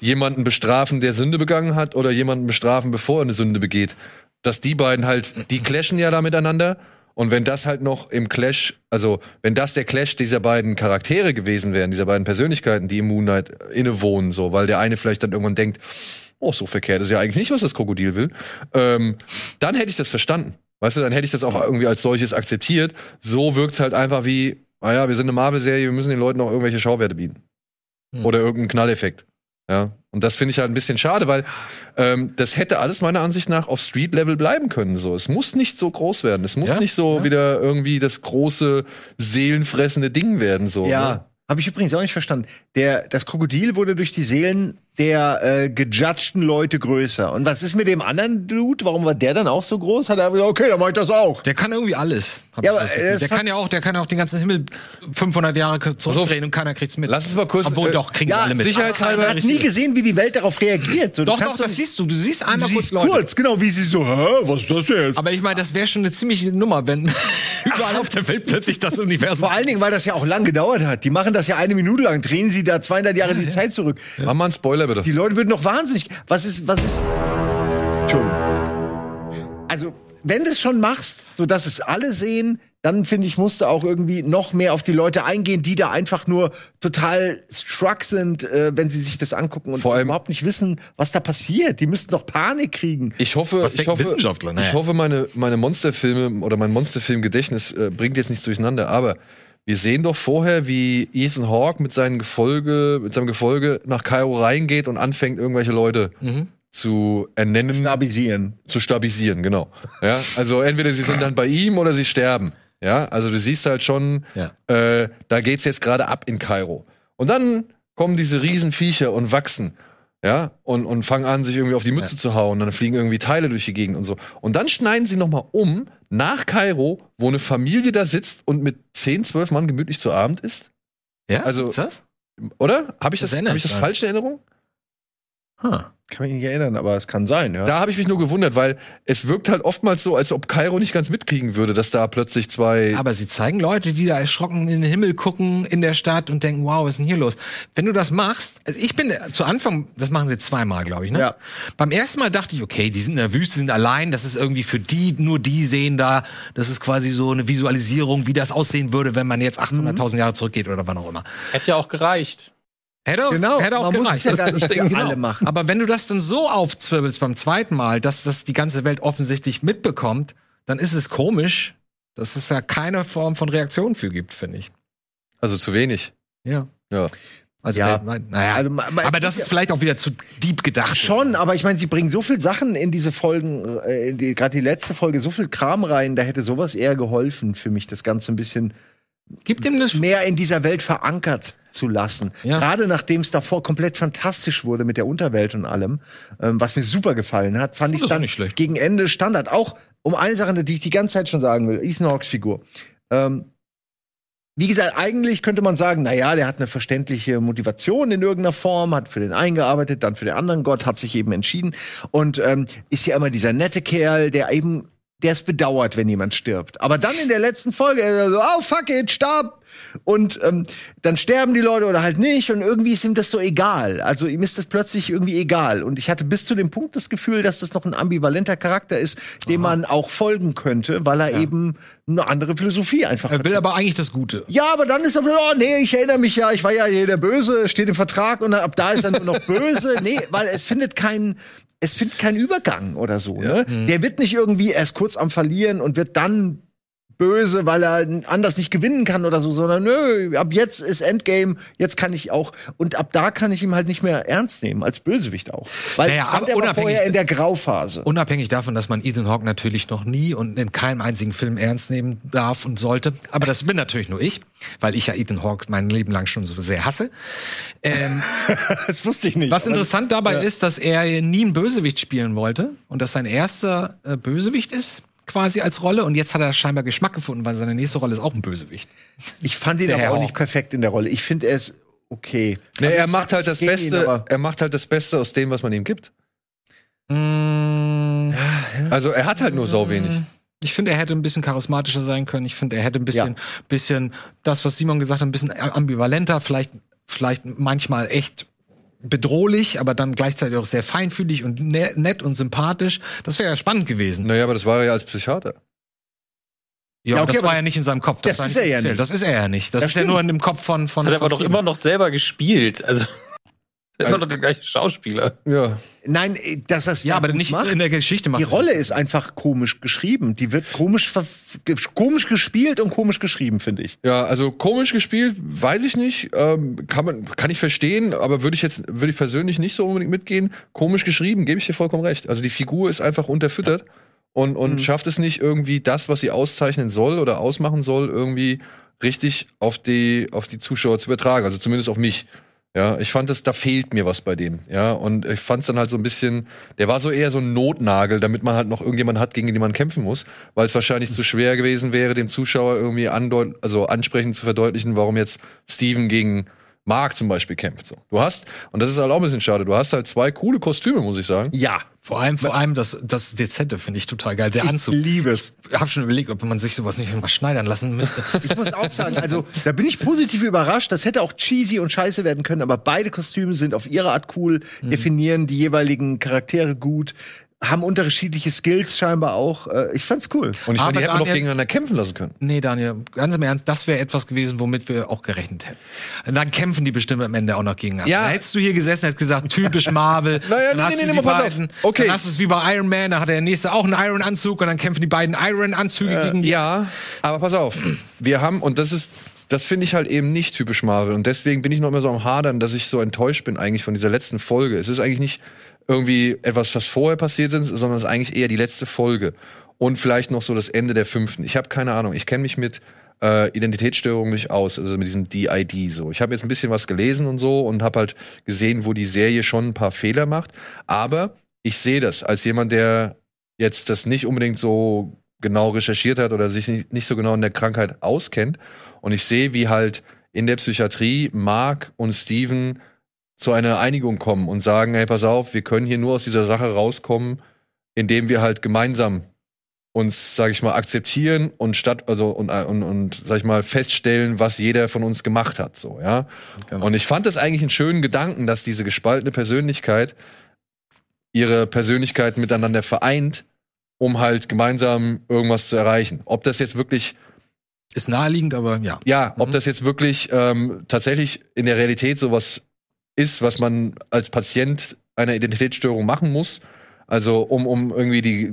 jemanden bestrafen, der Sünde begangen hat, oder jemanden bestrafen, bevor er eine Sünde begeht. Dass die beiden halt, die clashen ja da miteinander. Und wenn das halt noch im Clash, also wenn das der Clash dieser beiden Charaktere gewesen wären, dieser beiden Persönlichkeiten, die im Moon Knight innewohnen, so, weil der eine vielleicht dann irgendwann denkt, oh, so verkehrt ist ja eigentlich nicht, was das Krokodil will, ähm, dann hätte ich das verstanden. Weißt du, dann hätte ich das auch irgendwie als solches akzeptiert. So wirkt's halt einfach wie, naja, wir sind eine Marvel-Serie, wir müssen den Leuten auch irgendwelche Schauwerte bieten. Hm. Oder irgendeinen Knalleffekt. Ja. Und das finde ich halt ein bisschen schade, weil ähm, das hätte alles meiner Ansicht nach auf Street-Level bleiben können. So, es muss nicht so groß werden. Es muss Ja, nicht so ja. wieder irgendwie das große seelenfressende Ding werden. So. Ja, Ne? habe ich übrigens auch nicht verstanden. Der, das Krokodil wurde durch die Seelen der äh, gejudgten Leute größer. Und was ist mit dem anderen Dude? Warum war der dann auch so groß? Hat er gesagt, okay, dann mach ich das auch. Der kann irgendwie alles. Ja, aber, äh, der kann ja auch, der kann ja auch den ganzen Himmel 500 Jahre zurückdrehen und keiner kriegt's mit. Lass uns mal kurz. Obwohl äh, doch kriegen Ja, alle mit. sicherheitshalber- Man hat nie gesehen, wie die Welt darauf reagiert. So, Doch, doch, das siehst du. Du siehst Du einmal kurz Leute. kurz, genau, wie sie so, hä, was ist das denn jetzt? Aber ich meine, das wäre schon eine ziemliche Nummer, wenn überall auf der Welt plötzlich das Universum. Vor allen Dingen, weil das ja auch lang gedauert hat. Die machen das ja eine Minute lang, drehen sie da 200 Jahre die Zeit zurück. Mach mal einen Spoiler bitte. Die Leute würden noch wahnsinnig. Was ist, was ist. Entschuldigung. Also, wenn du es schon machst, so dass es alle sehen, dann finde ich, musst du auch irgendwie noch mehr auf die Leute eingehen, die da einfach nur total struck sind, äh, wenn sie sich das angucken und Vor allem- überhaupt nicht wissen, was da passiert. Die müssten doch Panik kriegen. Ich hoffe, Was ich hoffe, Wissenschaftler? Naja. ich hoffe, meine, meine Monsterfilme oder mein Monsterfilmgedächtnis äh, bringt jetzt nichts durcheinander, aber wir sehen doch vorher, wie Ethan Hawke mit seinem Gefolge, mit seinem Gefolge nach Kairo reingeht und anfängt, irgendwelche Leute zu ernennen, Stabilisieren. zu stabilisieren, genau. Ja, also entweder sie sind dann bei ihm oder sie sterben. Ja, also du siehst halt schon, Ja. äh, da geht's jetzt gerade ab in Kairo. Und dann kommen diese Riesenviecher und wachsen. Ja, und, und fangen an, sich irgendwie auf die Mütze zu hauen. Dann fliegen irgendwie Teile durch die Gegend und so. Und dann schneiden sie noch mal um nach Kairo, wo eine Familie da sitzt und mit 10, 12 Mann gemütlich zu Abend ist. Ja, Also- ist das? Oder? Habe ich Das das, hab ich das falsch in Erinnerung? Huh. Kann mich nicht erinnern, aber es kann sein, ja. Da habe ich mich nur gewundert, weil es wirkt halt oftmals so, als ob Kairo nicht ganz mitkriegen würde, dass da plötzlich zwei. Aber sie zeigen Leute, die da erschrocken in den Himmel gucken in der Stadt und denken, wow, was ist denn hier los? Wenn du das machst, also ich bin äh, zu Anfang, das machen sie zweimal, glaube ich, ne? Ja. Beim ersten Mal dachte ich, okay, die sind in der Wüste, sind allein, das ist irgendwie für die, nur die sehen da, das ist quasi so eine Visualisierung, wie das aussehen würde, wenn man jetzt 800.000 Jahre zurückgeht oder wann auch immer. Hätte ja auch gereicht. Hätte, Genau, hätte auch man muss gereicht. es ja gar nicht für Genau. alle machen. Aber wenn du das dann so aufzwirbelst beim zweiten Mal, dass das die ganze Welt offensichtlich mitbekommt, dann ist es komisch, dass es ja keine Form von Reaktion für gibt, finde ich. Also zu wenig. Ja. Ja. Also, Ja. weltweit. naja. Also, ma- ma- aber das ist vielleicht auch wieder zu deep gedacht. Schon, aber ich meine, sie bringen so viel Sachen in diese Folgen, äh, in die, gerade die letzte Folge, so viel Kram rein, da hätte sowas eher geholfen für mich, das Ganze ein bisschen Gibt ihm das. mehr in dieser Welt verankert zu lassen. Ja. Gerade nachdem es davor komplett fantastisch wurde mit der Unterwelt und allem, ähm, was mir super gefallen hat, fand ich ist auch dann gegen Ende Standard. Auch um eine Sache, die ich die ganze Zeit schon sagen will, Ethan Hawks Figur. Ähm, wie gesagt, eigentlich könnte man sagen, na ja, der hat eine verständliche Motivation in irgendeiner Form, hat für den einen gearbeitet, dann für den anderen Gott, hat sich eben entschieden und ähm, ist ja immer dieser nette Kerl, der eben der es bedauert, wenn jemand stirbt. Aber dann in der letzten Folge, so, oh fuck it, starb. Und ähm, dann sterben die Leute oder halt nicht. Und irgendwie ist ihm das so egal. Also ihm ist das plötzlich irgendwie egal. Und ich hatte bis zu dem Punkt das Gefühl, dass das noch ein ambivalenter Charakter ist, dem man auch folgen könnte, weil er eben eine andere Philosophie einfach Er hat. will aber eigentlich das Gute. Ja, aber dann ist er, oh nee, ich erinnere mich ja, ich war ja hier der Böse, steht im Vertrag und dann, ab da ist er nur noch böse. Nee, weil es findet keinen, es findet keinen Übergang oder so. Ne? Der wird nicht irgendwie erst kurz am Verlieren und wird dann böse, weil er anders nicht gewinnen kann oder so, sondern nö, ab jetzt ist Endgame, jetzt kann ich auch und ab da kann ich ihn halt nicht mehr ernst nehmen als Bösewicht auch, weil Naja, aber er unabhängig- vorher in der Grauphase. Unabhängig davon, dass man Ethan Hawke natürlich noch nie und in keinem einzigen Film ernst nehmen darf und sollte. Aber das bin natürlich nur ich, weil ich ja Ethan Hawke mein Leben lang schon so sehr hasse. Ähm, das wusste ich nicht. was interessant dabei ist, dass er nie einen Bösewicht spielen wollte und dass sein erster äh, Bösewicht ist. Quasi als Rolle und jetzt hat er scheinbar Geschmack gefunden, weil seine nächste Rolle ist auch ein Bösewicht. Ich fand ihn Der aber Herr auch nicht perfekt in der Rolle. Ich finde, er ist okay. Nee, er macht halt das ihn, Beste, er macht halt das Beste aus dem, was man ihm gibt. Mm, Also er hat halt nur sau wenig. Ich finde, er hätte ein bisschen charismatischer sein können. Ich finde, er hätte ein bisschen, bisschen das, was Simon gesagt hat, ein bisschen ambivalenter, vielleicht, vielleicht manchmal echt bedrohlich, aber dann gleichzeitig auch sehr feinfühlig und ne nett und sympathisch. Das wäre ja spannend gewesen. Naja, aber das war er ja als Psychiater. Ja, Ja, aber okay, das war ja nicht in seinem Kopf. das war ist er ja nicht. Das ist er ja nicht. Das, Das ist ja stimmt. nur in dem Kopf von von. Hat er aber doch immer noch selber gespielt. Also, immer noch der gleiche Schauspieler. Ja. Nein, äh, dass das Ja, aber nicht macht. in der Geschichte macht Die Rolle das. ist einfach komisch geschrieben. Die wird komisch, komisch gespielt und komisch geschrieben, finde ich. Ja, also komisch gespielt, weiß ich nicht. Ähm, kann man, kann ich verstehen, aber würde ich jetzt, würde ich persönlich nicht so unbedingt mitgehen. Komisch geschrieben, gebe ich dir vollkommen recht. Also die Figur ist einfach unterfüttert und, und Mhm. schafft es nicht irgendwie das, was sie auszeichnen soll oder ausmachen soll, irgendwie richtig auf die, auf die Zuschauer zu übertragen. Also zumindest auf mich. Ja, ich fand es, da fehlt mir was bei dem. Ja, und ich fand es dann halt so ein bisschen, der war so eher so ein Notnagel, damit man halt noch irgendjemanden hat, gegen den man kämpfen muss, weil es wahrscheinlich zu schwer gewesen wäre, dem Zuschauer irgendwie andeut also ansprechend zu verdeutlichen, warum jetzt Steven gegen Mark zum Beispiel kämpft. So. Du hast, und das ist halt auch ein bisschen schade, du hast halt zwei coole Kostüme, muss ich sagen. Ja, Vor allem, vor allem das, das Dezente finde ich total geil. Der Anzug. ich liebe es. Ich habe schon überlegt, ob man sich sowas nicht irgendwas schneidern lassen müsste. Ich muss auch sagen, also da bin ich positiv überrascht. Das hätte auch cheesy und scheiße werden können, aber beide Kostüme sind auf ihre Art cool, definieren die jeweiligen Charaktere gut, haben unterschiedliche Skills scheinbar auch. Äh, Ich fand's cool. Und ich meine, die hätten wir doch Daniel- gegeneinander kämpfen lassen können. Nee, Daniel, ganz im Ernst, das wäre etwas gewesen, womit wir auch gerechnet hätten. Und dann kämpfen die bestimmt am Ende auch noch gegeneinander. Ja. Dann hättest du hier gesessen, hättest gesagt, typisch Marvel. Naja, dann nee, hast nee, du nee, die pass auf. beiden, Okay. Dann hast du es wie bei Iron Man, da hat der nächste auch einen Iron-Anzug und dann kämpfen die beiden Iron-Anzüge gegen die. Ja, aber pass auf. Wir haben, und das ist, das finde ich halt eben nicht typisch Marvel. Und deswegen bin ich noch immer so am Hadern, dass ich so enttäuscht bin eigentlich von dieser letzten Folge. Es ist eigentlich nicht irgendwie etwas, was vorher passiert ist, sondern es ist eigentlich eher die letzte Folge. Und vielleicht noch so das Ende der fünften. Ich habe keine Ahnung. Ich kenne mich mit äh, Identitätsstörungen nicht aus, also mit diesem DID so. Ich habe jetzt ein bisschen was gelesen und so und habe halt gesehen, wo die Serie schon ein paar Fehler macht. Aber ich sehe das als jemand, der jetzt das nicht unbedingt so genau recherchiert hat oder sich nicht, nicht so genau in der Krankheit auskennt. Und ich sehe, wie halt in der Psychiatrie Mark und Steven zu einer Einigung kommen und sagen, hey, pass auf, wir können hier nur aus dieser Sache rauskommen, indem wir halt gemeinsam uns, sag ich mal, akzeptieren und statt, also und, und, und sag ich mal, feststellen, was jeder von uns gemacht hat. So, ja. Und ich fand es eigentlich einen schönen Gedanken, dass diese gespaltene Persönlichkeit ihre Persönlichkeit miteinander vereint, um halt gemeinsam irgendwas zu erreichen. Ob das jetzt wirklich, Ist naheliegend, aber ja. ja, ob Mhm. das jetzt wirklich ähm, tatsächlich in der Realität sowas ist, was man als Patient einer Identitätsstörung machen muss, also um, um irgendwie die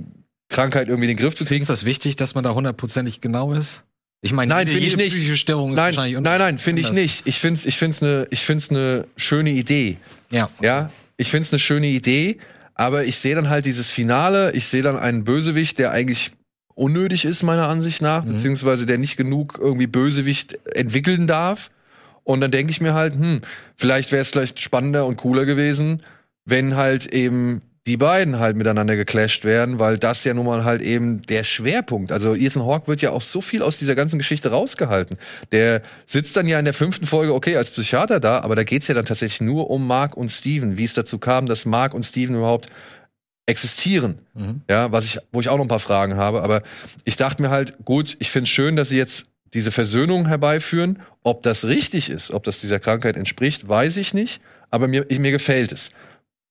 Krankheit irgendwie in den Griff zu kriegen. Ist das wichtig, dass man da hundertprozentig genau ist? Ich meine, Nein, finde ich nicht. psychische Störung ist Nein, wahrscheinlich nein, nein, finde ich nicht. Ich finde es ich find's eine ich find's eine schöne Idee. Ja. Ja, ich finde es eine schöne Idee, aber ich sehe dann halt dieses Finale, ich sehe dann einen Bösewicht, der eigentlich unnötig ist, meiner Ansicht nach, Mhm. beziehungsweise der nicht genug irgendwie Bösewicht entwickeln darf. Und dann denke ich mir halt, hm, vielleicht wäre es vielleicht spannender und cooler gewesen, wenn halt eben die beiden halt miteinander geclasht werden, weil das ja nun mal halt eben der Schwerpunkt. Also Ethan Hawke wird ja auch so viel aus dieser ganzen Geschichte rausgehalten. Der sitzt dann ja in der fünften Folge, okay, als Psychiater da, aber da geht's ja dann tatsächlich nur um Mark und Steven, wie es dazu kam, dass Mark und Steven überhaupt existieren. Mhm. Ja, was ich, wo ich auch noch ein paar Fragen habe. Aber ich dachte mir halt, gut, ich finde es schön, dass sie jetzt diese Versöhnung herbeiführen. Ob das richtig ist, ob das dieser Krankheit entspricht, weiß ich nicht. Aber mir, mir gefällt es.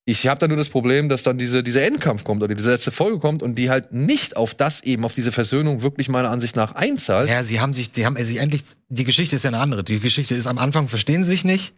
Ich habe da nur das Problem, dass dann diese, dieser Endkampf kommt oder diese letzte Folge kommt und die halt nicht auf das eben, auf diese Versöhnung wirklich meiner Ansicht nach einzahlt. Ja, sie haben sich, die haben sich endlich, die Geschichte ist ja eine andere. Die Geschichte ist am Anfang verstehen sie sich nicht,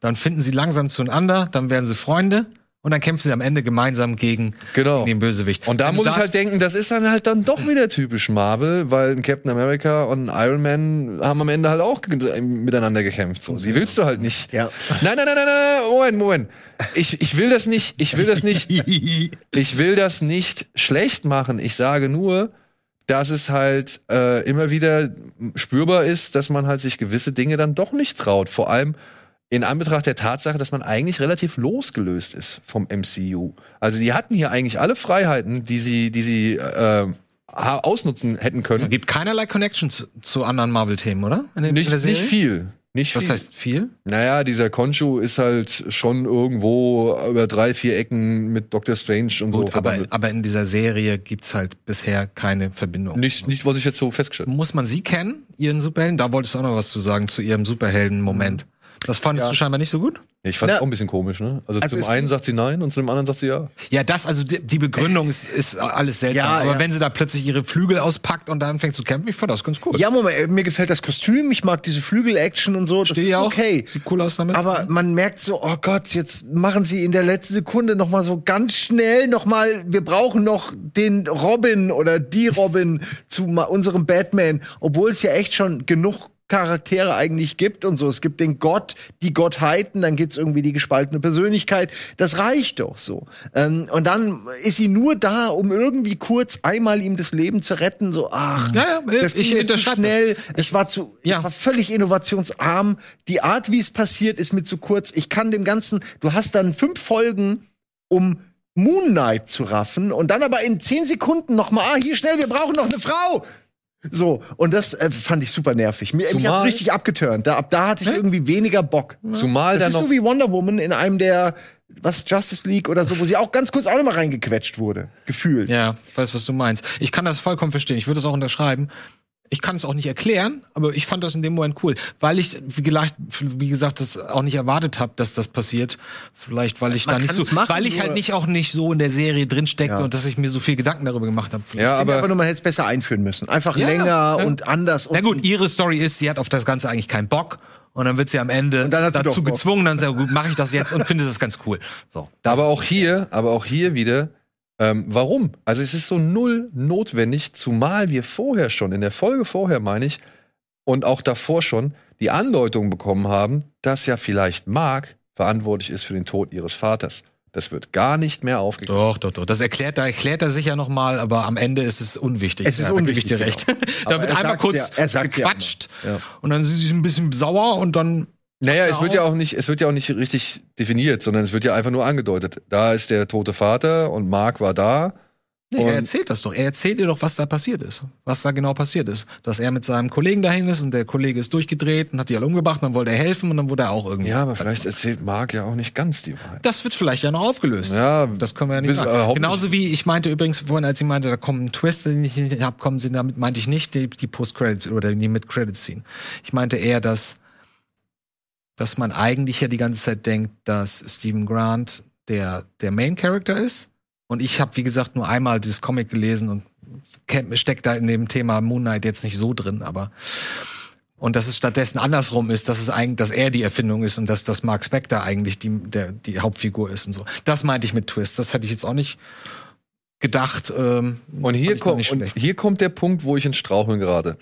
dann finden sie langsam zueinander, dann werden sie Freunde und dann kämpfen sie am Ende gemeinsam gegen, Genau. gegen den Bösewicht. Und da Wenn muss ich halt denken, das ist dann halt dann doch wieder typisch Marvel, weil ein Captain America und ein Iron Man haben am Ende halt auch ge- miteinander gekämpft. So, sie willst du halt nicht. Ja. Nein, nein, nein, nein, nein, Moment, Moment. Ich, ich will das nicht, ich will das nicht, ich will das nicht schlecht machen. Ich sage nur, dass es halt äh, immer wieder spürbar ist, dass man halt sich gewisse Dinge dann doch nicht traut. Vor allem in Anbetracht der Tatsache, dass man eigentlich relativ losgelöst ist vom MCU. Also die hatten hier eigentlich alle Freiheiten, die sie, die sie äh, ausnutzen hätten können. Gibt keinerlei Connection zu, anderen Marvel-Themen, oder? In Nicht, nicht viel. Nicht Was viel. heißt viel? Naja, dieser Konchu ist halt schon irgendwo über drei, vier Ecken mit Doctor Strange und so Gut, aber, verbandelt. aber in dieser Serie gibt's halt bisher keine Verbindung. Nicht, nicht, was ich jetzt so festgestellt habe. Muss man sie kennen, ihren Superhelden? Da wolltest du auch noch was zu sagen, zu ihrem Superhelden-Moment. Das fandest Ja. du scheinbar nicht so gut? Ich fand Na, auch ein bisschen komisch, ne? Also, also zum es einen sagt sie nein und zum anderen sagt sie ja. Ja, das, also die, die Begründung ist, ist alles seltsam. Ja, aber ja. wenn sie da plötzlich ihre Flügel auspackt und dann anfängt zu kämpfen, ich fand das ganz cool. Ja, Moment, äh, mir gefällt das Kostüm, ich mag diese Flügel-Action und so, das Stehe ist ich auch. okay. Sieht cool aus damit. Aber man merkt so, oh Gott, jetzt machen sie in der letzten Sekunde noch mal so ganz schnell noch mal, wir brauchen noch den Robin oder die Robin zu unserem Batman, obwohl es ja echt schon genug Charaktere eigentlich gibt und so. Es gibt den Gott, die Gottheiten, dann gibt's irgendwie die gespaltene Persönlichkeit. Das reicht doch so. Ähm, und dann ist sie nur da, um irgendwie kurz einmal ihm das Leben zu retten. So, ach, Ja, ja, das ich ging zu schnell. Ich war zu, Ja. ich war völlig innovationsarm. Die Art, wie es passiert, ist mir zu kurz. Ich kann dem Ganzen, du hast dann fünf Folgen, um Moon Knight zu raffen und dann aber in zehn Sekunden noch mal, ah, hier schnell, wir brauchen noch eine Frau. So, und das äh, fand ich super nervig. Mir, mich Zumal- hat's richtig abgeturnt. Da, ab da hatte ich irgendwie weniger Bock. Zumal Das dann ist noch. so wie Wonder Woman in einem der, was, Justice League oder so, wo sie auch ganz kurz auch noch mal reingequetscht wurde. Gefühlt. Ja, ich weiß, was du meinst. Ich kann das vollkommen verstehen. Ich würde es auch unterschreiben. Ich kann es auch nicht erklären, aber ich fand das in dem Moment cool, weil ich wie gesagt, wie gesagt, das auch nicht erwartet habe, dass das passiert. Vielleicht, weil ich Man da nicht so, machen, weil ich halt nicht auch nicht so in der Serie drinsteckte Ja. und dass ich mir so viel Gedanken darüber gemacht habe. Ja, Aber, aber nur, man hätte es besser einführen müssen. Einfach Ja, länger ja. und anders. Und Na gut, ihre Story ist, sie hat auf das Ganze eigentlich keinen Bock und dann wird sie am Ende Und dann hat sie dazu gezwungen, dann sagt, gut, mache ich das jetzt und finde das ganz cool. So. Aber auch hier, aber auch hier wieder, ähm, warum? Also es ist so null notwendig, zumal wir vorher schon, in der Folge vorher meine ich, und auch davor schon, die Andeutung bekommen haben, dass ja vielleicht Mark verantwortlich ist für den Tod ihres Vaters. Das wird gar nicht mehr aufgegriffen. Doch, doch, doch. Das erklärt, da erklärt er sich ja noch mal, aber am Ende ist es unwichtig. Es ist gebe unwichtig, ich dir recht. genau. da wird einmal kurz ja- ja gequatscht. Ja. und dann ist sie ein bisschen sauer und dann Naja, es wird ja auch nicht, es wird ja auch nicht richtig definiert, sondern es wird ja einfach nur angedeutet. Da ist der tote Vater und Mark war da. Nee, Und- er erzählt das doch. Er erzählt dir doch, was da passiert ist. Was da genau passiert ist. Dass er mit seinem Kollegen dahin ist und der Kollege ist durchgedreht und hat die alle umgebracht, dann wollte er helfen und dann wurde er auch irgendwie. Ja, aber vielleicht erzählt Mark ja auch nicht ganz die Wahrheit. Das wird vielleicht ja noch aufgelöst. Ja, Das können wir ja nicht wissen- sagen. äh. Genauso wie ich meinte übrigens vorhin, als ich meinte, da kommt ein Twist, den ich nicht hab kommen sehen, damit meinte ich nicht die, die Post-Credits oder die Mid-Credits-Scene. Ich meinte eher, dass, dass man eigentlich ja die ganze Zeit denkt, dass Stephen Grant der, der Main-Character ist. Und ich habe, wie gesagt, nur einmal dieses Comic gelesen und steckt da in dem Thema Moon Knight jetzt nicht so drin, aber und dass es stattdessen andersrum ist, dass es eigentlich, dass er die Erfindung ist und dass das Mark Spector eigentlich die, der, die Hauptfigur ist und so. Das meinte ich mit Twist. Das hätte ich jetzt auch nicht gedacht. Ähm, Und hier, kommt, und hier kommt der Punkt, wo ich ins Straucheln gerate.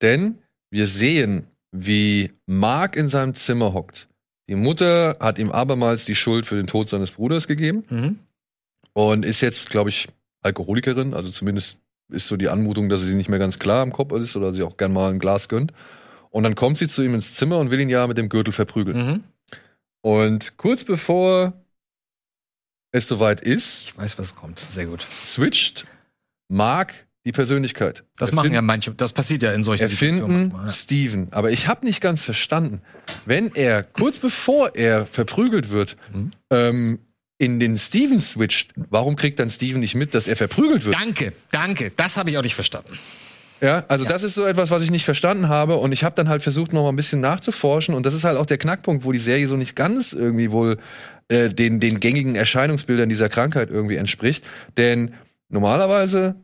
Denn wir sehen, wie Mark in seinem Zimmer hockt. Die Mutter hat ihm abermals die Schuld für den Tod seines Bruders gegeben Mhm. und ist jetzt, glaube ich, Alkoholikerin. Also zumindest ist so die Anmutung, dass sie nicht mehr ganz klar im Kopf ist oder sie auch gern mal ein Glas gönnt. Und dann kommt sie zu ihm ins Zimmer und will ihn ja mit dem Gürtel verprügeln. Mhm. Und kurz bevor es soweit ist, Ich weiß, was kommt. Sehr gut. switcht Mark die Persönlichkeit. Das Er machen ja manche. Das passiert ja in solchen erfinden manchmal, ja. Steven. Aber ich habe nicht ganz verstanden, wenn er kurz bevor er verprügelt wird, Mhm. ähm, in den Steven switcht, warum kriegt dann Steven nicht mit, dass er verprügelt wird? Danke, danke. Das habe ich auch nicht verstanden. Ja, also das ist so etwas, was ich nicht verstanden habe und ich habe dann halt versucht, noch mal ein bisschen nachzuforschen und das ist halt auch der Knackpunkt, wo die Serie so nicht ganz irgendwie wohl äh, den den gängigen Erscheinungsbildern dieser Krankheit irgendwie entspricht, denn normalerweise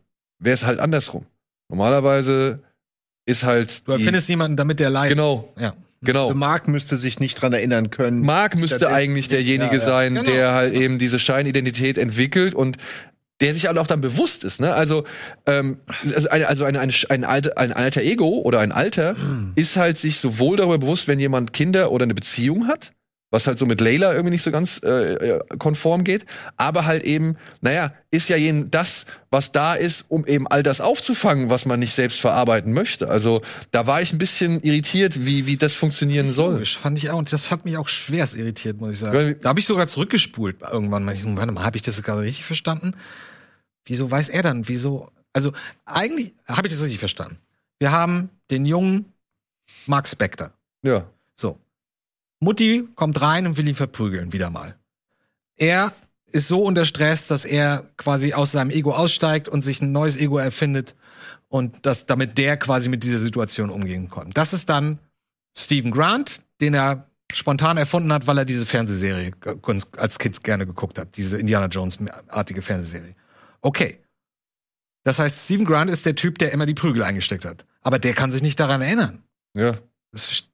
wäre es halt andersrum. Normalerweise ist halt Du die, erfindest jemanden, damit der leidet. genau, Ja. genau. Mark müsste sich nicht dran erinnern können. Mark müsste eigentlich nicht- derjenige ja, ja. sein, Genau. der halt eben diese Scheinidentität entwickelt und der sich halt auch dann bewusst ist, ne? Also, ähm, also, eine, also eine, eine, ein, alte, ein alter Ego oder ein Alter ist halt sich sowohl darüber bewusst, wenn jemand Kinder oder eine Beziehung hat, was halt so mit Layla irgendwie nicht so ganz äh, äh, konform geht, aber halt eben, naja, ist ja jeden das, was da ist, um eben all das aufzufangen, was man nicht selbst verarbeiten möchte. Also da war ich ein bisschen irritiert, wie, wie das funktionieren soll. Logisch, fand ich auch. Und das hat mich auch schwerst irritiert, muss ich sagen. Da habe ich sogar zurückgespult irgendwann. mal. Ich Warte mal, habe ich das gerade richtig verstanden? Wieso weiß er dann? Wieso? Also eigentlich habe ich das richtig verstanden. Wir haben den jungen Mark Spector. Ja. Mutti kommt rein und will ihn verprügeln, wieder mal. Er ist so unter Stress, dass er quasi aus seinem Ego aussteigt und sich ein neues Ego erfindet und das, damit der quasi mit dieser Situation umgehen kann. Das ist dann Stephen Grant, den er spontan erfunden hat, weil er diese Fernsehserie als Kind gerne geguckt hat, diese Indiana Jones-artige Fernsehserie. Okay. Das heißt, Stephen Grant ist der Typ, der immer die Prügel eingesteckt hat. Aber der kann sich nicht daran erinnern. Ja. Das,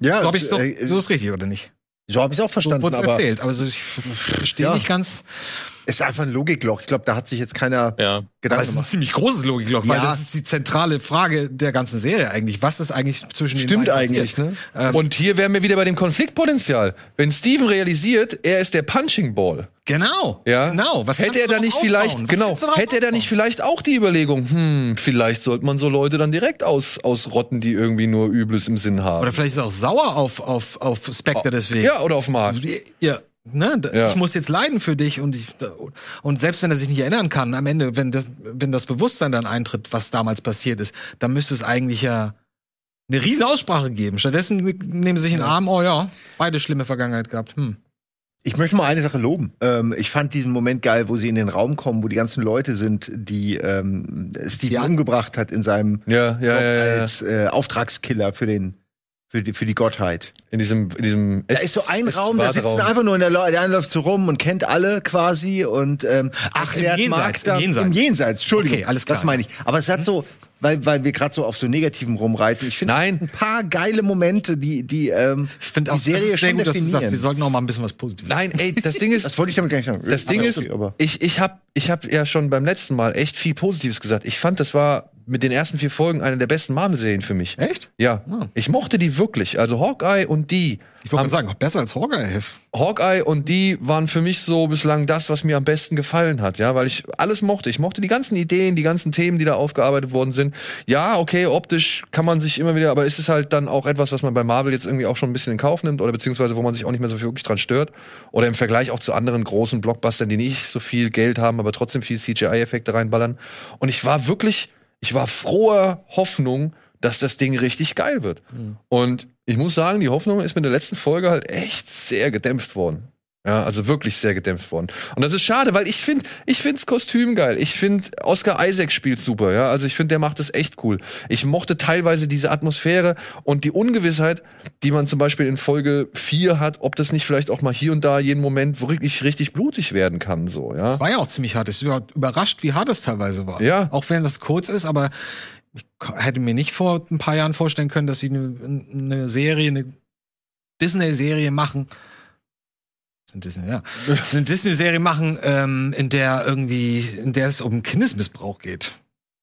Ja, glaube ich, so, äh, so ist richtig, oder nicht? So habe ich es auch So verstanden. wurde es aber erzählt. Aber so, ich verstehe Ja. nicht ganz. Es ist einfach ein Logikloch. Ich glaube, da hat sich jetzt keiner Ja. Aber Gedanken es ist ein ziemlich großes Logikloch, weil Ja. das ist die zentrale Frage der ganzen Serie eigentlich. Was ist eigentlich zwischen den Stimmt beiden eigentlich, passiert? ne? Ähm, Und hier wären wir wieder bei dem Konfliktpotenzial. Wenn Steven realisiert, er ist der Punching Ball. genau. Ja. Genau. Was hätte kannst er da nicht darauf vielleicht, aufbauen? Was genau, hätte er da nicht aufbauen? vielleicht auch die Überlegung, hm, vielleicht sollte man so Leute dann direkt aus, ausrotten, die irgendwie nur Übles im Sinn haben. Oder vielleicht ist er auch sauer auf, auf, auf Spectre deswegen. ja, oder auf Mark. Ja. Ne, Ja. ich muss jetzt leiden für dich und ich, und selbst wenn er sich nicht erinnern kann, am Ende, wenn das, wenn das Bewusstsein dann eintritt, was damals passiert ist, dann müsste es eigentlich ja eine riesen Aussprache geben. Stattdessen nehmen sie sich in den Arm, oh ja, beide schlimme Vergangenheit gehabt. Hm. Ich möchte mal eine Sache loben. Ähm, ich fand diesen Moment geil, wo sie in den Raum kommen, wo die ganzen Leute sind, die ähm, Steven Ja. umgebracht hat in seinem Ja, ja, Job als äh, Auftragskiller für den für die, für die Gottheit. In diesem, in diesem. Da ist so ein Raum, da sitzen einfach nur in der der eine läuft so rum und kennt alle quasi und ähm, Ach, im Jenseits, Mark im da, Jenseits. im Jenseits, Entschuldigung, Okay, alles klar. das meine ich. Aber es hat so, weil weil wir gerade so auf so negativen rumreiten. Ich finde ein paar geile Momente, die die ähm, Ich finde die auch, das ist sehr gut, dass du sagst, wir sollten auch mal ein bisschen was Positives Nein, ey, das Ding ist, Das wollte ich damit gar nicht sagen. Das Ding ist, ich, ich habe ich hab ja schon beim letzten Mal echt viel Positives gesagt. Ich fand, das war mit den ersten vier Folgen eine der besten Marvel-Serien für mich. Echt? Ja, Ah. ich mochte die wirklich. Also Hawkeye und die, Ich wollte sagen, besser als Hawkeye. Hawkeye und die waren für mich so bislang das, was mir am besten gefallen hat, ja, weil ich alles mochte. Ich mochte die ganzen Ideen, die ganzen Themen, die da aufgearbeitet worden sind. Ja, okay, optisch kann man sich immer wieder, aber ist es halt dann auch etwas, was man bei Marvel jetzt irgendwie auch schon ein bisschen in Kauf nimmt oder beziehungsweise wo man sich auch nicht mehr so wirklich dran stört oder im Vergleich auch zu anderen großen Blockbustern, die nicht so viel Geld haben, aber trotzdem viel CGI-Effekte reinballern. Und ich war wirklich, ich war froher Hoffnung, dass das Ding richtig geil wird. Und ich muss sagen, die Hoffnung ist mit der letzten Folge halt echt sehr gedämpft worden. Ja, also wirklich sehr gedämpft worden. Und das ist schade, weil ich finde, ich find's Kostüm geil. Ich finde, Oscar Isaac spielt super, ja. Also ich finde, der macht das echt cool. Ich mochte teilweise diese Atmosphäre und die Ungewissheit, die man zum Beispiel in Folge 4 hat, ob das nicht vielleicht auch mal hier und da jeden Moment wirklich richtig blutig werden kann, so, ja. Das war ja auch ziemlich hart. Ich war überrascht, wie hart es teilweise war. Ja. Auch wenn das kurz ist, aber ich hätte mir nicht vor ein paar Jahren vorstellen können, dass sie eine, eine Serie, eine Disney-Serie machen. Ein Disney, ja. Eine Disney-Serie machen, ähm, in der irgendwie, in der es um Kindesmissbrauch geht.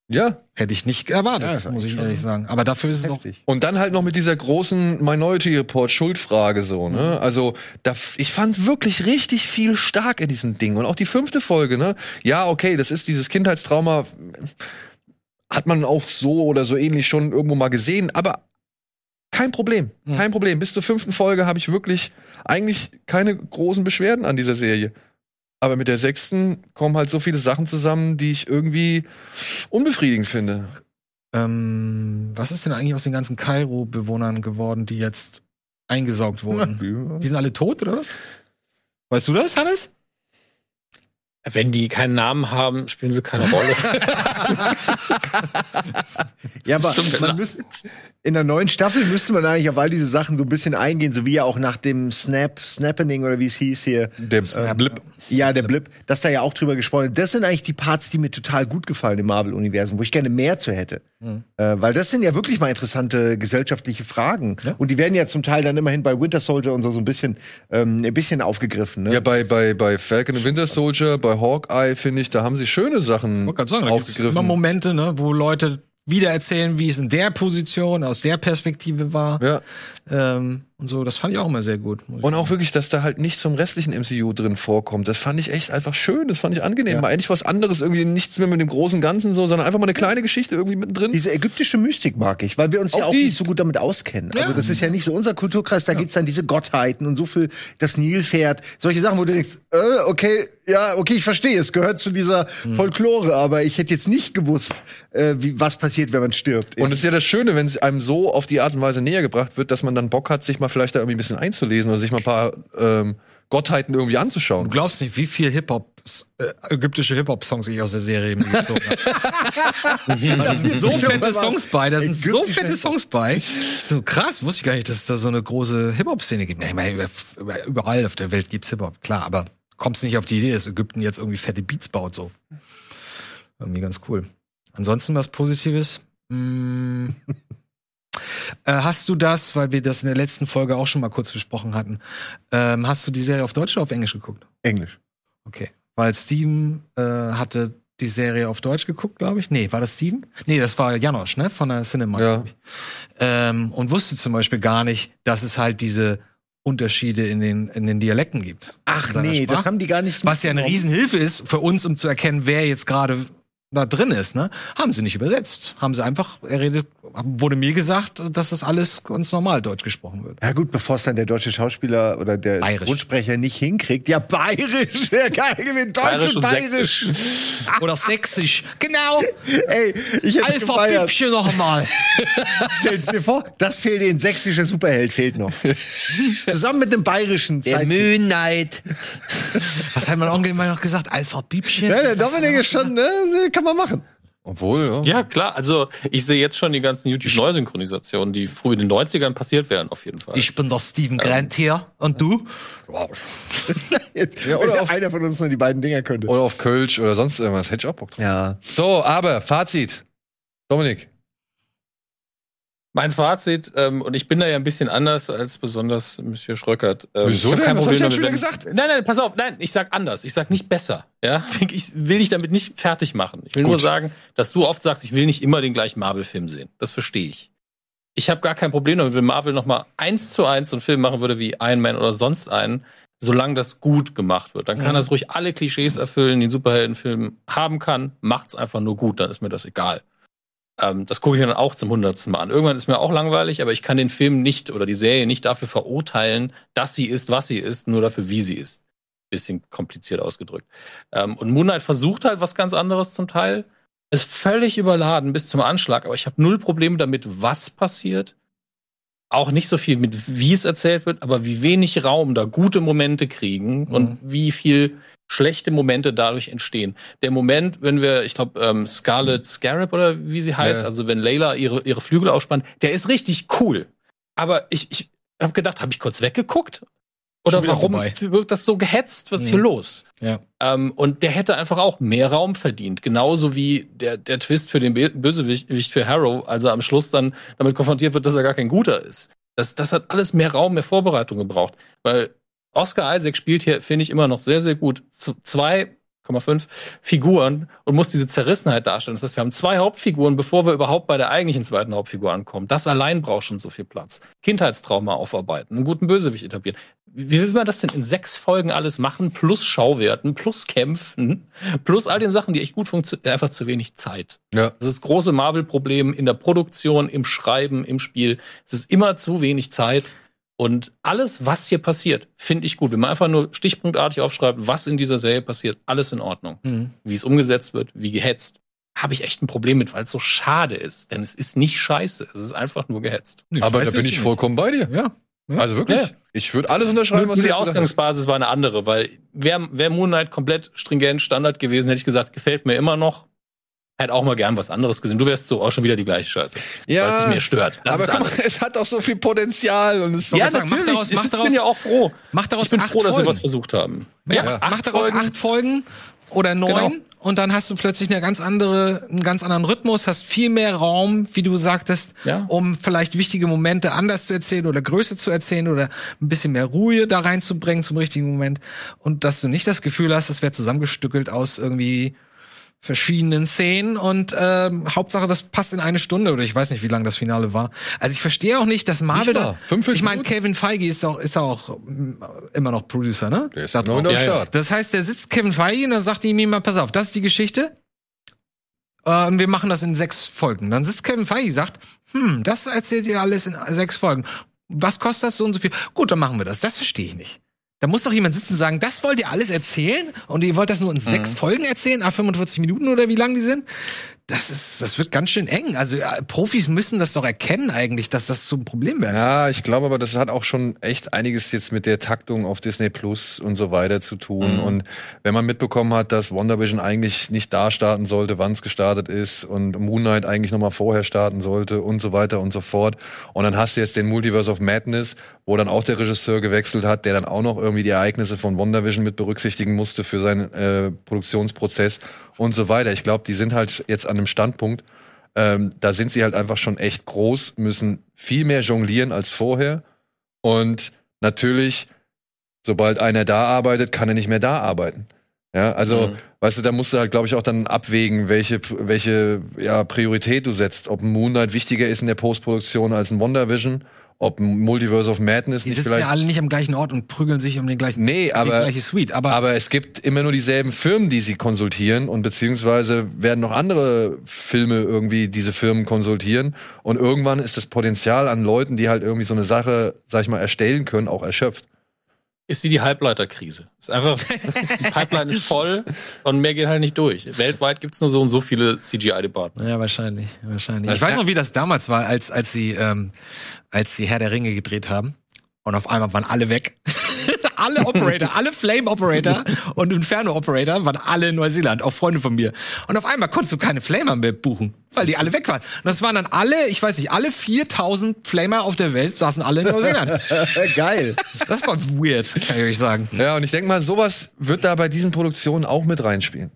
Ja, Hätte ich nicht erwartet, Ja, muss ich ehrlich sagen. Aber dafür ist es auch. heftig. Und dann halt noch mit dieser großen Minority Report Schuldfrage so, ne? Also, da, ich fand wirklich richtig viel stark in diesem Ding. Und auch die fünfte Folge, ne? Ja, okay, das ist dieses Kindheitstrauma, hat man auch so oder so ähnlich schon irgendwo mal gesehen, aber kein Problem, kein Problem. Bis zur fünften Folge habe ich wirklich eigentlich keine großen Beschwerden an dieser Serie. Aber mit der sechsten kommen halt so viele Sachen zusammen, die ich irgendwie unbefriedigend finde. Ähm, was ist denn eigentlich aus den ganzen Kairo-Bewohnern geworden, die jetzt eingesaugt wurden? Die sind alle tot, oder was? Weißt du das, Hannes? Wenn die keinen Namen haben, spielen sie keine Rolle. Ja, aber man genau. müsste, in der neuen Staffel müsste man eigentlich auf all diese Sachen so ein bisschen eingehen, so wie ja auch nach dem Snap, Snappening oder wie es hieß hier. Der Äh, Blip. Ja, der Blip, dass da ja auch drüber gesprochen wird. Das sind eigentlich die Parts, die mir total gut gefallen im Marvel-Universum, wo ich gerne mehr zu hätte. Mhm. Äh, weil das sind ja wirklich mal interessante gesellschaftliche Fragen. Ja. Und die werden ja zum Teil dann immerhin bei Winter Soldier und so so ein bisschen, ähm, ein bisschen aufgegriffen. Ne? Ja, bei, bei, bei Falcon and Winter Soldier, bei Hawkeye, finde ich, da haben sie schöne Sachen Ich sagen, aufgegriffen. immer Momente, ne, wo Leute wieder erzählen, wie es in der Position, aus der Perspektive war. ja. Ähm, und so. Das fand ich auch immer sehr gut. Und auch wirklich, dass da halt nicht zum restlichen MCU drin vorkommt. Das fand ich echt einfach schön. Das fand ich angenehm. Mal eigentlich was anderes, irgendwie nichts mehr mit dem großen Ganzen so, sondern einfach mal eine kleine Geschichte irgendwie mittendrin. Diese ägyptische Mystik mag ich, weil wir uns ja Auch auch die. nicht so gut damit auskennen. Also Ja. das ist ja nicht so unser Kulturkreis, da gibt's dann diese Gottheiten und so viel das Nilpferd, solche Sachen, wo du denkst, äh, okay, ja, okay, ich verstehe, es gehört zu dieser Hm. Folklore, aber ich hätte jetzt nicht gewusst, äh, wie, was passiert, wenn man stirbt. Und es ist ja das Schöne, wenn es einem so auf die Art und Weise näher gebracht wird, dass man dann Bock hat, sich mal vielleicht da irgendwie ein bisschen einzulesen oder sich mal ein paar ähm, Gottheiten irgendwie Du anzuschauen. glaubst nicht, wie viel Hip-Hop, äh, ägyptische Hip-Hop-Songs ich aus der Serie gezogen habe. Da sind so fette Songs bei, da sind so fette Songs bei. So krass, wusste ich gar nicht, dass es da so eine große Hip-Hop-Szene gibt. Ich meine, über- über- überall auf der Welt gibt's Hip-Hop, klar, aber kommst nicht auf die Idee, dass Ägypten jetzt irgendwie fette Beats baut, so. Irgendwie ganz cool. Ansonsten was Positives? Mm. Äh, hast du das, weil wir das in der letzten Folge auch schon mal kurz besprochen hatten, ähm, hast du die Serie auf Deutsch oder auf Englisch geguckt? Englisch. Okay. Weil Steven äh, hatte die Serie auf Deutsch geguckt, glaube ich. Nee, war das Steven? Nee, das war Janosch, ne? Von der Cinema. Ja. Ähm, und wusste zum Beispiel gar nicht, dass es halt diese Unterschiede in den, in den Dialekten gibt. Ach nee, das Sprache. haben die gar nicht. Was ja eine. Riesenhilfe ist für uns, um zu erkennen, wer jetzt gerade da drin ist, ne? Haben sie nicht übersetzt. Haben sie einfach, er redet, wurde mir gesagt, dass das alles ganz normal Deutsch gesprochen wird. Ja gut, bevor es dann der deutsche Schauspieler oder der. Synchronsprecher nicht hinkriegt. Ja, bayerisch. Ja, geil, mit Deutsch Bayerisch und und bayerisch. Oder sächsisch. Genau. Ey, ich hätte gefeiert. Alpha-Bübchen noch mal. Stellst dir vor, das fehlt dir, ein sächsischer Superheld fehlt noch. Zusammen mit dem bayerischen Zeit. Mühnheit. Was hat mein Onkel immer noch gesagt? Alpha-Bübchen? Ja, der Dominik ist schon, ne, kann man machen. Obwohl, ja. Ja, klar. Also, ich sehe jetzt schon die ganzen YouTube-Neusynchronisationen, die früh in den 90ern passiert wären, auf jeden Fall. Ich bin der Steven Grant hier. Und du? Jetzt, Ja, wenn oder auf- einer von uns nur die beiden Dinger könnte. Oder auf Kölsch oder sonst irgendwas. Hätte ich auch Bock drauf. Ja. So, aber Fazit. Dominik. Mein Fazit, ähm, und ich bin da ja ein bisschen anders als besonders Monsieur Schröckert. Ähm, Wieso ich hab denn? kein Was hab Problem ich denn damit, schon wenn- gesagt? Nein, nein, pass auf, nein, ich sag anders. Ich sag nicht besser. Ja, ich will dich damit nicht fertig machen. Ich will nur Gut. sagen, dass du oft sagst, ich will nicht immer den gleichen Marvel-Film sehen. Das verstehe ich. Ich habe gar kein Problem damit, wenn Marvel noch mal eins zu eins so einen Film machen würde wie Iron Man oder sonst einen, solange das gut gemacht wird. Dann kann Mhm. das ruhig alle Klischees erfüllen, die ein Superheldenfilm haben kann. Macht's einfach nur gut, dann ist mir das egal. Ähm, das gucke ich mir dann auch zum hundertsten Mal an. Irgendwann ist mir auch langweilig, aber ich kann den Film nicht oder die Serie nicht dafür verurteilen, dass sie ist, was sie ist, nur dafür, wie sie ist. Bisschen kompliziert ausgedrückt. Ähm, und Moonlight versucht halt was ganz anderes zum Teil. Ist völlig überladen bis zum Anschlag, aber ich habe null Probleme damit, was passiert. Auch nicht so viel mit, wie es erzählt wird, aber wie wenig Raum da gute Momente kriegen und wie viel schlechte Momente dadurch entstehen. Der Moment, wenn wir, ich glaube, ähm, Scarlet Scarab oder wie sie heißt, Ja. also wenn Layla ihre, ihre Flügel aufspannt, der ist richtig cool. Aber ich, ich habe gedacht, habe ich kurz weggeguckt? Oder warum vorbei. wirkt das so gehetzt? Was ist hier Mhm. los? Ja. Ähm, und der hätte einfach auch mehr Raum verdient. Genauso wie der, der Twist für den Bösewicht für Harrow, also am Schluss dann damit konfrontiert wird, dass er gar kein Guter ist. Das, das hat alles mehr Raum, mehr Vorbereitung gebraucht. Weil Oscar Isaac spielt hier, finde ich, immer noch sehr, sehr gut. Z 2,5 Figuren und muss diese Zerrissenheit darstellen. Das heißt, wir haben zwei Hauptfiguren, bevor wir überhaupt bei der eigentlichen zweiten Hauptfigur ankommen. Das allein braucht schon so viel Platz. Kindheitstrauma aufarbeiten, einen guten Bösewicht etablieren. Wie will man das denn in sechs Folgen alles machen? Plus Schauwerten, plus Kämpfen, plus all den Sachen, die echt gut funktionieren. Einfach zu wenig Zeit. Ja. Das ist das große Marvel-Problem in der Produktion, im Schreiben, im Spiel. Es ist immer zu wenig Zeit. Und alles, was hier passiert, finde ich gut. Wenn man einfach nur stichpunktartig aufschreibt, was in dieser Serie passiert, alles in Ordnung. Mhm. Wie es umgesetzt wird, wie gehetzt, habe ich echt ein Problem mit, weil es so schade ist. Denn es ist nicht scheiße, es ist einfach nur gehetzt. Nee, Aber da bin ich die vollkommen bei dir. nicht. Ja. Ja. Also wirklich. Ja. Ich würde alles unterschreiben, Nur was du die jetzt gesagt hast. Ausgangsbasis war eine andere, weil wäre wär Moonlight komplett stringent Standard gewesen, hätte ich gesagt, gefällt mir immer noch. Hätte auch mal gern was anderes gesehen. Du wärst so auch schon wieder die gleiche Scheiße. Weil es Ja, mir stört. Das aber ist guck mal, es hat auch so viel Potenzial und es Ja, Ja, sagen, mach natürlich. daraus- mach ich daraus- bin ja auch froh. Mach daraus Ich bin acht froh, dass sie Folgen. was versucht haben. Ja, mach daraus Folgen. acht Folgen oder neun Genau. Und dann hast du plötzlich eine ganz andere, einen ganz anderen Rhythmus, hast viel mehr Raum, wie du sagtest, Ja. um vielleicht wichtige Momente anders zu erzählen oder größer zu erzählen oder ein bisschen mehr Ruhe da reinzubringen zum richtigen Moment und dass du nicht das Gefühl hast, das wäre zusammengestückelt aus irgendwie verschiedenen Szenen und ähm, Hauptsache, das passt in eine Stunde oder ich weiß nicht, wie lang das Finale war. Also ich verstehe auch nicht, dass Marvel Nicht da. wahr? 45 ich meine? Kevin Feige ist auch ist auch mm, immer noch Producer, ne? Der ist Da noch drauf. Ja, ja. Start. Das heißt, der sitzt Kevin Feige und dann sagt ihm jemand, pass auf, das ist die Geschichte. Äh, wir machen das in sechs Folgen. Dann sitzt Kevin Feige und sagt, hm, das erzählt ihr alles in sechs Folgen. Was kostet das so und so viel? Gut, dann machen wir das. Das verstehe ich nicht. Da muss doch jemand sitzen und sagen, das wollt ihr alles erzählen und ihr wollt das nur in sechs Folgen erzählen, a 45 Minuten oder wie lang die sind? Das ist, das wird ganz schön eng. Also ja, Profis müssen das doch erkennen eigentlich, dass das so ein Problem wäre. Ja, ich glaube aber, das hat auch schon echt einiges jetzt mit der Taktung auf Disney Plus und so weiter zu tun. Und wenn man mitbekommen hat, dass WandaVision eigentlich nicht da starten sollte, wann es gestartet ist und Moon Knight eigentlich noch mal vorher starten sollte und so weiter und so fort. Und dann hast du jetzt den Multiverse of Madness, wo dann auch der Regisseur gewechselt hat, der dann auch noch irgendwie die Ereignisse von WandaVision mit berücksichtigen musste für seinen äh, Produktionsprozess und so weiter. Ich glaube, die sind halt jetzt an einem Standpunkt, ähm, da sind sie halt einfach schon echt groß, müssen viel mehr jonglieren als vorher. Und natürlich, sobald einer da arbeitet, kann er nicht mehr da arbeiten. Ja, also, Mhm. weißt du, da musst du halt, glaube ich, auch dann abwägen, welche, welche ja, Priorität du setzt. Ob ein Moonlight wichtiger ist in der Postproduktion als ein WandaVision, ob Multiverse of Madness Die nicht sitzen vielleicht. ja alle nicht am gleichen Ort und prügeln sich um den gleichen, Nee, die aber- gleiche Suite. Aber, Aber es gibt immer nur dieselben Firmen, die sie konsultieren und beziehungsweise werden noch andere Filme irgendwie diese Firmen konsultieren und irgendwann ist das Potenzial an Leuten, die halt irgendwie so eine Sache, sag ich mal, erstellen können, auch erschöpft. Ist wie die Halbleiterkrise. Ist einfach, die Pipeline ist voll und mehr geht halt nicht durch. Weltweit gibt's nur so und so viele CGI-Departments. Ja, wahrscheinlich, wahrscheinlich. Ich weiß noch, wie das damals war, als, als sie, ähm, als sie Herr der Ringe gedreht haben. Und auf einmal waren alle weg. Alle Operator, alle Flame Operator und Inferno Operator waren alle in Neuseeland, auch Freunde von mir. Und auf einmal konntest du keine Flamer mehr buchen, weil die alle weg waren. Und das waren dann alle, ich weiß nicht, alle 4000 Flamer auf der Welt saßen alle in Neuseeland. Geil. Das war weird, kann ich euch sagen. Ja, und ich denke mal, sowas wird da bei diesen Produktionen auch mit reinspielen.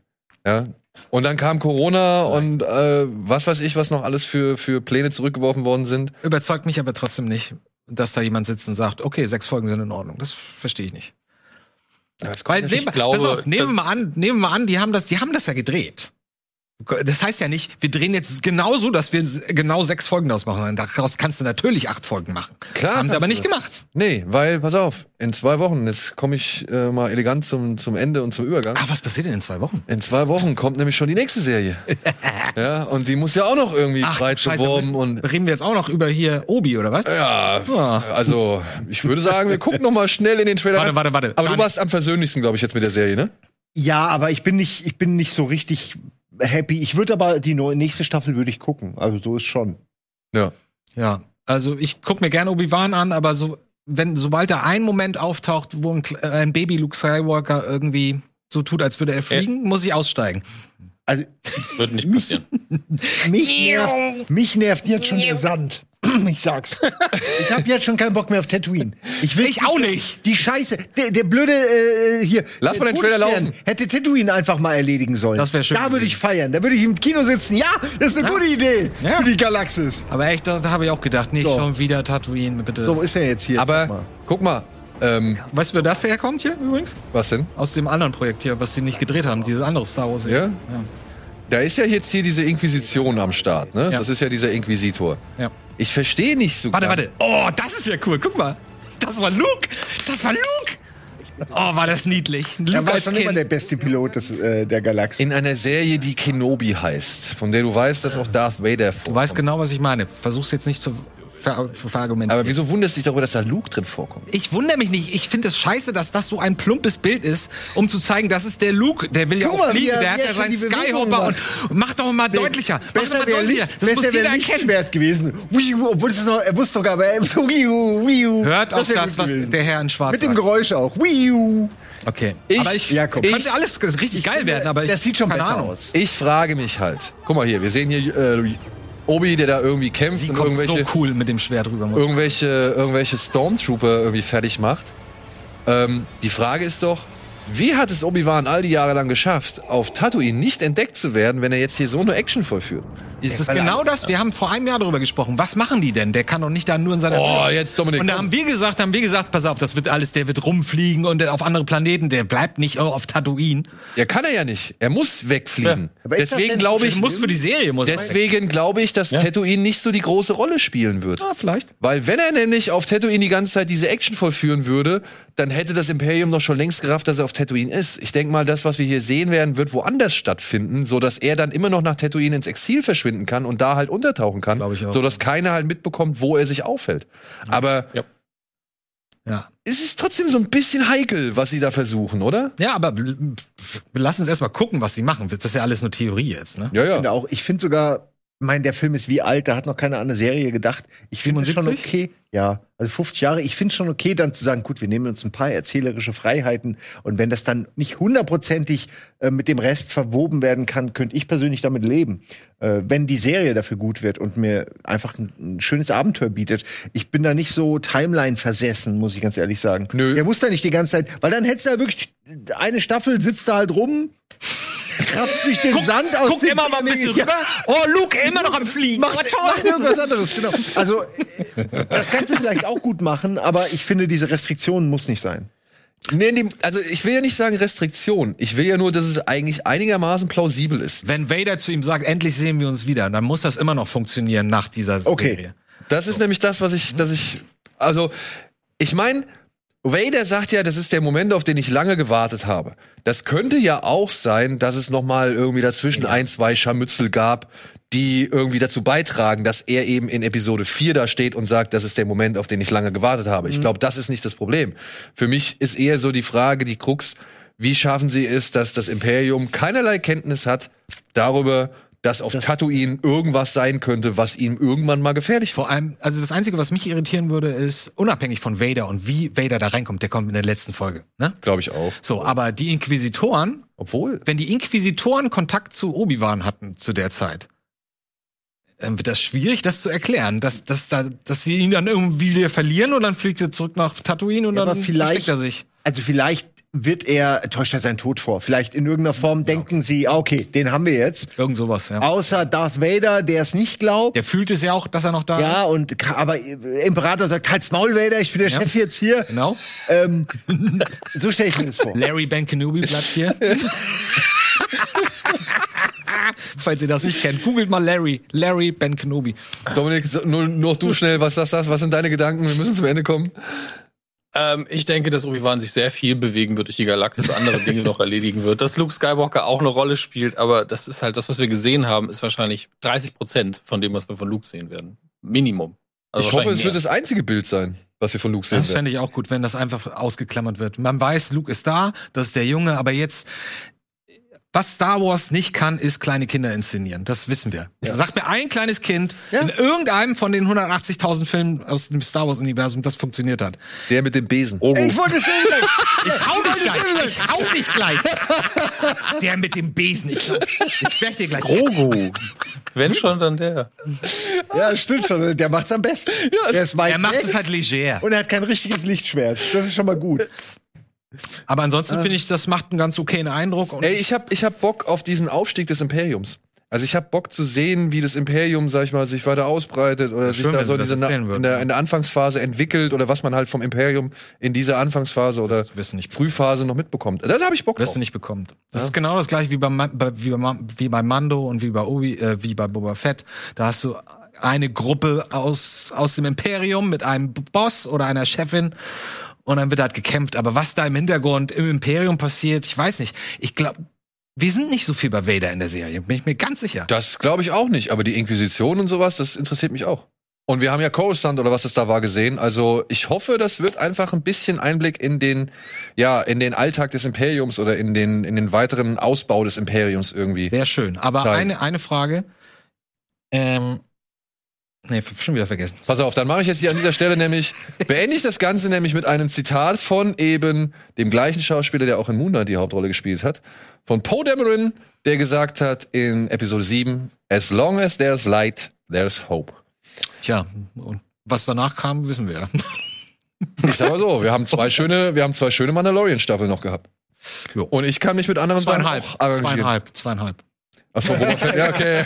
Ja. Und dann kam Corona und äh, was weiß ich, was noch alles für, für Pläne zurückgeworfen worden sind. Überzeugt mich aber trotzdem nicht, dass da jemand sitzt und sagt, okay, sechs Folgen sind in Ordnung. Das verstehe ich nicht. Weil nehmen, wir- glaube, pass auf, nehmen wir das- mal an, nehmen wir mal an, die haben das, die haben das ja gedreht. Das heißt ja nicht, wir drehen jetzt genauso, dass wir genau sechs Folgen daraus machen. Daraus kannst du natürlich acht Folgen machen. Klar Haben sie aber nicht das. gemacht. Nee, weil, pass auf, in zwei Wochen, jetzt komme ich äh, mal elegant zum, zum Ende und zum Übergang. Ah, was passiert denn in zwei Wochen? In zwei Wochen kommt nämlich schon die nächste Serie. ja, und die muss ja auch noch irgendwie breit Scheiße, beworben müssen- und reden wir jetzt auch noch über hier Obi oder was? ja, Ah. also ich würde sagen, wir gucken noch mal schnell in den Trailer. Warte, rein. warte, warte. Aber du warst am versöhnlichsten, glaube ich, jetzt mit der Serie, ne? Ja, aber ich bin nicht, ich bin nicht so richtig happy. Ich würde aber die nächste Staffel würde ich gucken. Also so ist schon. Ja. Ja, also ich guck mir gerne Obi-Wan an, aber so, wenn, sobald da ein Moment auftaucht, wo ein, äh, ein Baby Luke Skywalker irgendwie so tut, als würde er fliegen, muss ich aussteigen. Also Wird nicht passieren. mich nervt, mich nervt jetzt schon der Sand. Ich sag's. Ich habe jetzt schon keinen Bock mehr auf Tatooine. Ich will Ich auch nicht. Die Scheiße, der, der blöde äh, hier. Lass mal den Trailer laufen. Hätte Tatooine einfach mal erledigen sollen. Das wär schön Da würde ich feiern. Da würde ich im Kino sitzen. Ja, das ist eine gute Idee Ja. für die Galaxis. Aber echt, da, da habe ich auch gedacht, nicht So. schon wieder Tatooine, bitte. So ist er jetzt hier. Aber mal. guck mal, ähm, Weißt du, wer das herkommt hier übrigens? was denn? Aus dem anderen Projekt hier, was sie nicht gedreht haben, dieses andere Star Wars. Ja? Da ist ja jetzt hier diese Inquisition am Start, ne? Ja. Das ist ja dieser Inquisitor. ja. Ich verstehe nicht so Warte, warte. Oh, das ist ja cool. Guck mal. Das war Luke. Das war Luke. Oh, war das niedlich. Luke Er war als schon immer Kind. der beste Pilot des, äh, der Galaxie. In einer Serie, die Kenobi heißt, von der du weißt, dass auch Darth Vader Du vorkommt. weißt genau, was ich meine. Versuch's jetzt nicht zu, ver, zu verargumentieren. Aber wieso wunderst du dich darüber, dass da Luke drin vorkommt? ich wundere mich nicht. Ich finde es scheiße, dass das so ein plumpes Bild ist, um zu zeigen, das ist der Luke. Der will ja Guck auch mal, wie fliegen. er- Der wie hat er ja seinen Skyhopper und macht. mach doch mal deutlicher. Mach doch mal wäre deutlicher. Das muss besser jeder wäre erkennen. Gewesen. Obwohl es noch, er wusste sogar, aber er wiu, wiu. Hört auf das, was der Herr in Schwarz Mit dem. Geräusch auch. Wiu. Okay. Ich- aber ich, Ja, komm. könnte Ich- alles richtig geil werden, aber ich, das sieht schon keine besser Ahnung. aus. Ich frage mich halt. Guck mal hier, wir sehen hier äh, Obi, der da irgendwie kämpft Sie und kommt so irgendwelche, cool mit dem Schwert rüber. irgendwelche, irgendwelche Stormtrooper irgendwie fertig macht. Ähm, die Frage ist doch, wie hat es Obi-Wan all die Jahre lang geschafft, auf Tatooine nicht entdeckt zu werden, wenn er jetzt hier so eine Action vollführt? ist es genau das. Wir haben vor einem Jahr darüber gesprochen. Was machen die denn? Der kann doch nicht da nur in seiner Oh, jetzt Dominik. Und da komm. haben wir gesagt, haben wir gesagt, pass auf, das wird alles, der wird rumfliegen und auf andere Planeten, der bleibt nicht auf Tatooine. Ja, kann er ja nicht. Er muss wegfliegen. Das Deswegen glaube ich, muss für die Serie, muss deswegen glaube ich, dass Tatooine nicht so die große Rolle spielen wird. Ah, vielleicht. Weil wenn er nämlich auf Tatooine die ganze Zeit diese Action vollführen würde, dann hätte das Imperium doch schon längst gerafft, dass er auf Tatooine ist. Ich denke mal, das, was wir hier sehen werden, wird woanders stattfinden, so dass er dann immer noch nach Tatooine ins Exil verschwinden kann und da halt untertauchen kann, ich so dass keiner halt mitbekommt, wo er sich aufhält. Aber Ja. es ist trotzdem so ein bisschen heikel, was sie da versuchen, oder? Ja, aber wir lassen uns erstmal gucken, was sie machen. Das ist ja alles nur Theorie jetzt, ne? Ja, Ich ja. finde auch, ich finde sogar, mein, der Film ist wie alt, da hat noch keiner an eine Serie gedacht. Ich finde es schon 77? okay. Ja, also 50 Jahre, ich finde schon okay, dann zu sagen, gut, wir nehmen uns ein paar erzählerische Freiheiten und wenn das dann nicht hundertprozentig äh, mit dem Rest verwoben werden kann, könnte ich persönlich damit leben. Äh, wenn die Serie dafür gut wird und mir einfach ein, ein schönes Abenteuer bietet. Ich bin da nicht so Timeline versessen, muss ich ganz ehrlich sagen. Nö. Der muss da nicht die ganze Zeit, weil dann hättest du ja wirklich eine Staffel, sitzt da halt rum, kratzt sich den Sand aus Guck dem immer mal ein bisschen rüber. Oh, Luke, immer noch am Fliegen. Macht, Aber toll. macht irgendwas anderes, genau. Also, das kannst du vielleicht auch gut machen, aber ich finde, diese Restriktion muss nicht sein. Nee, die, also ich will ja nicht sagen Restriktion. Ich will ja nur, dass es eigentlich einigermaßen plausibel ist. Wenn Vader zu ihm sagt, endlich sehen wir uns wieder, dann muss das immer noch funktionieren nach dieser Okay. Serie. Das ist nämlich das, was ich, dass ich, also, ich meine, Vader sagt ja, das ist der Moment, auf den ich lange gewartet habe. Das könnte ja auch sein, dass es noch mal irgendwie dazwischen ein, zwei Scharmützel gab, die irgendwie dazu beitragen, dass er eben in Episode 4 da steht und sagt, das ist der Moment, auf den ich lange gewartet habe. Ich glaube, das ist nicht das Problem. Für mich ist eher so die Frage, die Krux, wie schaffen sie es, dass das Imperium keinerlei Kenntnis hat darüber, dass auf Tatooine irgendwas sein könnte, was ihm irgendwann mal gefährlich Vor allem, also das Einzige, was mich irritieren würde, ist, unabhängig von Vader und wie Vader da reinkommt, der kommt in der letzten Folge. Ne? Glaube ich auch. So, aber die Inquisitoren, Obwohl. wenn die Inquisitoren Kontakt zu Obi-Wan hatten zu der Zeit, dann wird das schwierig, das zu erklären, dass, dass, da, dass sie ihn dann irgendwie wieder verlieren und dann fliegt er zurück nach Tatooine und Ja, dann aber vielleicht- versteckt er sich. Also vielleicht wird er, täuscht er seinen Tod vor. Vielleicht in irgendeiner Form denken sie, ah, okay, den haben wir jetzt. Irgend sowas, ja. Außer Darth Vader, der es nicht glaubt. Der fühlt es ja auch, dass er noch da Ja, und aber äh, Imperator sagt, halt's Maul, Vader, ich bin der Ja. Chef jetzt hier. Genau. Ähm, so stelle ich mir das vor. Larry Ben Kenobi bleibt hier. Falls ihr das nicht kennt, googelt mal Larry. Larry Ben Kenobi. Dominik, nur, nur du schnell, was sagst das? Was sind deine Gedanken? Wir müssen zum Ende kommen. Ähm, ich denke, dass Obi-Wan sich sehr viel bewegen wird durch die Galaxis, andere Dinge noch erledigen wird. Dass Luke Skywalker auch eine Rolle spielt, aber das ist halt das, was wir gesehen haben, ist wahrscheinlich 30 Prozent von dem, was wir von Luke sehen werden. Minimum. Also ich hoffe, es wahrscheinlich wird mehr. das einzige Bild sein, was wir von Luke sehen Das werden. fände ich auch gut, wenn das einfach ausgeklammert wird. Man weiß, Luke ist da, das ist der Junge, aber jetzt, was Star Wars nicht kann, ist kleine Kinder inszenieren. Das wissen wir. Sagt mir ein kleines Kind in irgendeinem von den 180.000 Filmen aus dem Star Wars Universum, das funktioniert hat. Der mit dem Besen. Oh, Ich wollte es sehen. Ich hau dich gleich. Ich hau dich gleich. Der mit dem Besen. Ich, ich werde dir gleich. Grogu. Wenn schon, dann der. Ja, stimmt schon. Der macht's am besten. der ist weit Er macht weg es halt leger. und er hat kein richtiges Lichtschwert. Das ist schon mal gut. Aber ansonsten finde ich, das macht einen ganz okayen Eindruck. Und Ey, ich hab, ich hab Bock auf diesen Aufstieg des Imperiums. Also ich hab Bock zu sehen, wie das Imperium, sag ich mal, sich weiter ausbreitet oder sich schön, da so das diese in, der, ja. in der Anfangsphase entwickelt oder was man halt vom Imperium in dieser Anfangsphase oder Das nicht- Frühphase noch mitbekommt. Da habe ich Bock wirst du nicht bekommen. Das ist genau das gleiche wie bei, wie, bei, wie bei Mando und wie bei Obi, äh, wie bei Boba Fett. Da hast du eine Gruppe aus, aus dem Imperium mit einem Boss oder einer Chefin und dann wird halt gekämpft. Aber was da im Hintergrund im Imperium passiert, ich weiß nicht. Ich glaube, wir sind nicht so viel bei Vader in der Serie, bin ich mir ganz sicher. Das glaube ich auch nicht, aber die Inquisition und sowas, das interessiert mich auch. Und wir haben ja Coruscant oder was es da war gesehen. Also ich hoffe, das wird einfach ein bisschen Einblick in den, ja, in den Alltag des Imperiums oder in den, in den weiteren Ausbau des Imperiums irgendwie. Wäre schön. Aber Zeigen. eine, eine Frage. Ähm, nee, schon wieder vergessen. Pass auf, dann mache ich jetzt hier an dieser Stelle nämlich, beende ich das Ganze nämlich mit einem Zitat von eben dem gleichen Schauspieler, der auch in Moon Knight die Hauptrolle gespielt hat, von Poe Dameron, der gesagt hat in Episode 7, As long as there's light, there's hope. Tja, und was danach kam, wissen wir. Ich sag mal so, wir haben zwei schöne, wir haben zwei schöne Mandalorian-Staffeln noch gehabt. Jo. Und ich kann mich mit anderen Sachen Zweieinhalb. auch arrangieren. Zweieinhalb. Zweieinhalb. Achso, Boba Fett, ja, okay.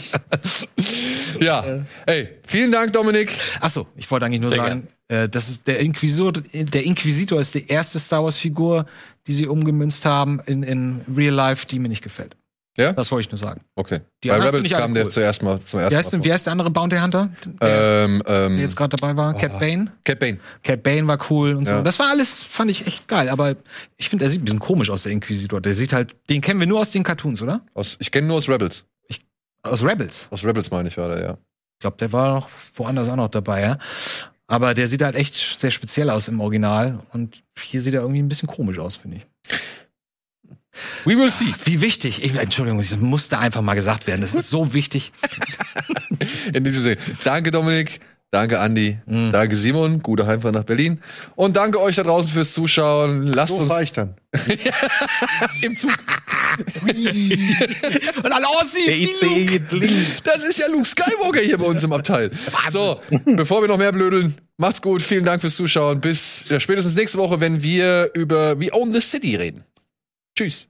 ja, ey, vielen Dank, Dominik. Achso, ich wollte eigentlich nur Sehr sagen, äh, das ist der Inquisitor, der Inquisitor ist die erste Star Wars Figur, die sie umgemünzt haben in, in Real Life, die mir nicht gefällt. Ja? Das wollte ich nur sagen. Okay. Die Bei Rebels kam der cool. zuerst mal zum Wie ersten heißt, denn, Mal. wie heißt der andere Bounty Hunter? vor. Der, Ähm, ähm, der jetzt gerade dabei war? Cat Bane? Cat Bane. Cat Bane war cool und so. Ja. Das war alles, fand ich echt geil. Aber ich finde, der sieht ein bisschen komisch aus, der Inquisitor. Der sieht halt, den kennen wir nur aus den Cartoons, oder? Aus, ich kenne nur aus Rebels. Aus Rebels. Aus Rebels meine ich, war der, ja. Ich glaube, der war noch woanders auch noch dabei, ja. Aber der sieht halt echt sehr speziell aus im Original. Und hier sieht er irgendwie ein bisschen komisch aus, finde ich. We will see. Wie wichtig. Ich, Entschuldigung, das musste einfach mal gesagt werden. Das ist so wichtig. In diesem Sinne. Danke, Dominik. Danke, Andi. Mhm. Danke, Simon. Gute Heimfahrt nach Berlin. Und danke euch da draußen fürs Zuschauen. Lasst So uns ich dann. im Zug. Und alle geht links. Das ist ja Luke Skywalker hier bei uns im Abteil. So, bevor wir noch mehr blödeln, macht's gut. Vielen Dank fürs Zuschauen. Bis ja, spätestens nächste Woche, wenn wir über We Own the City reden. Tschüss.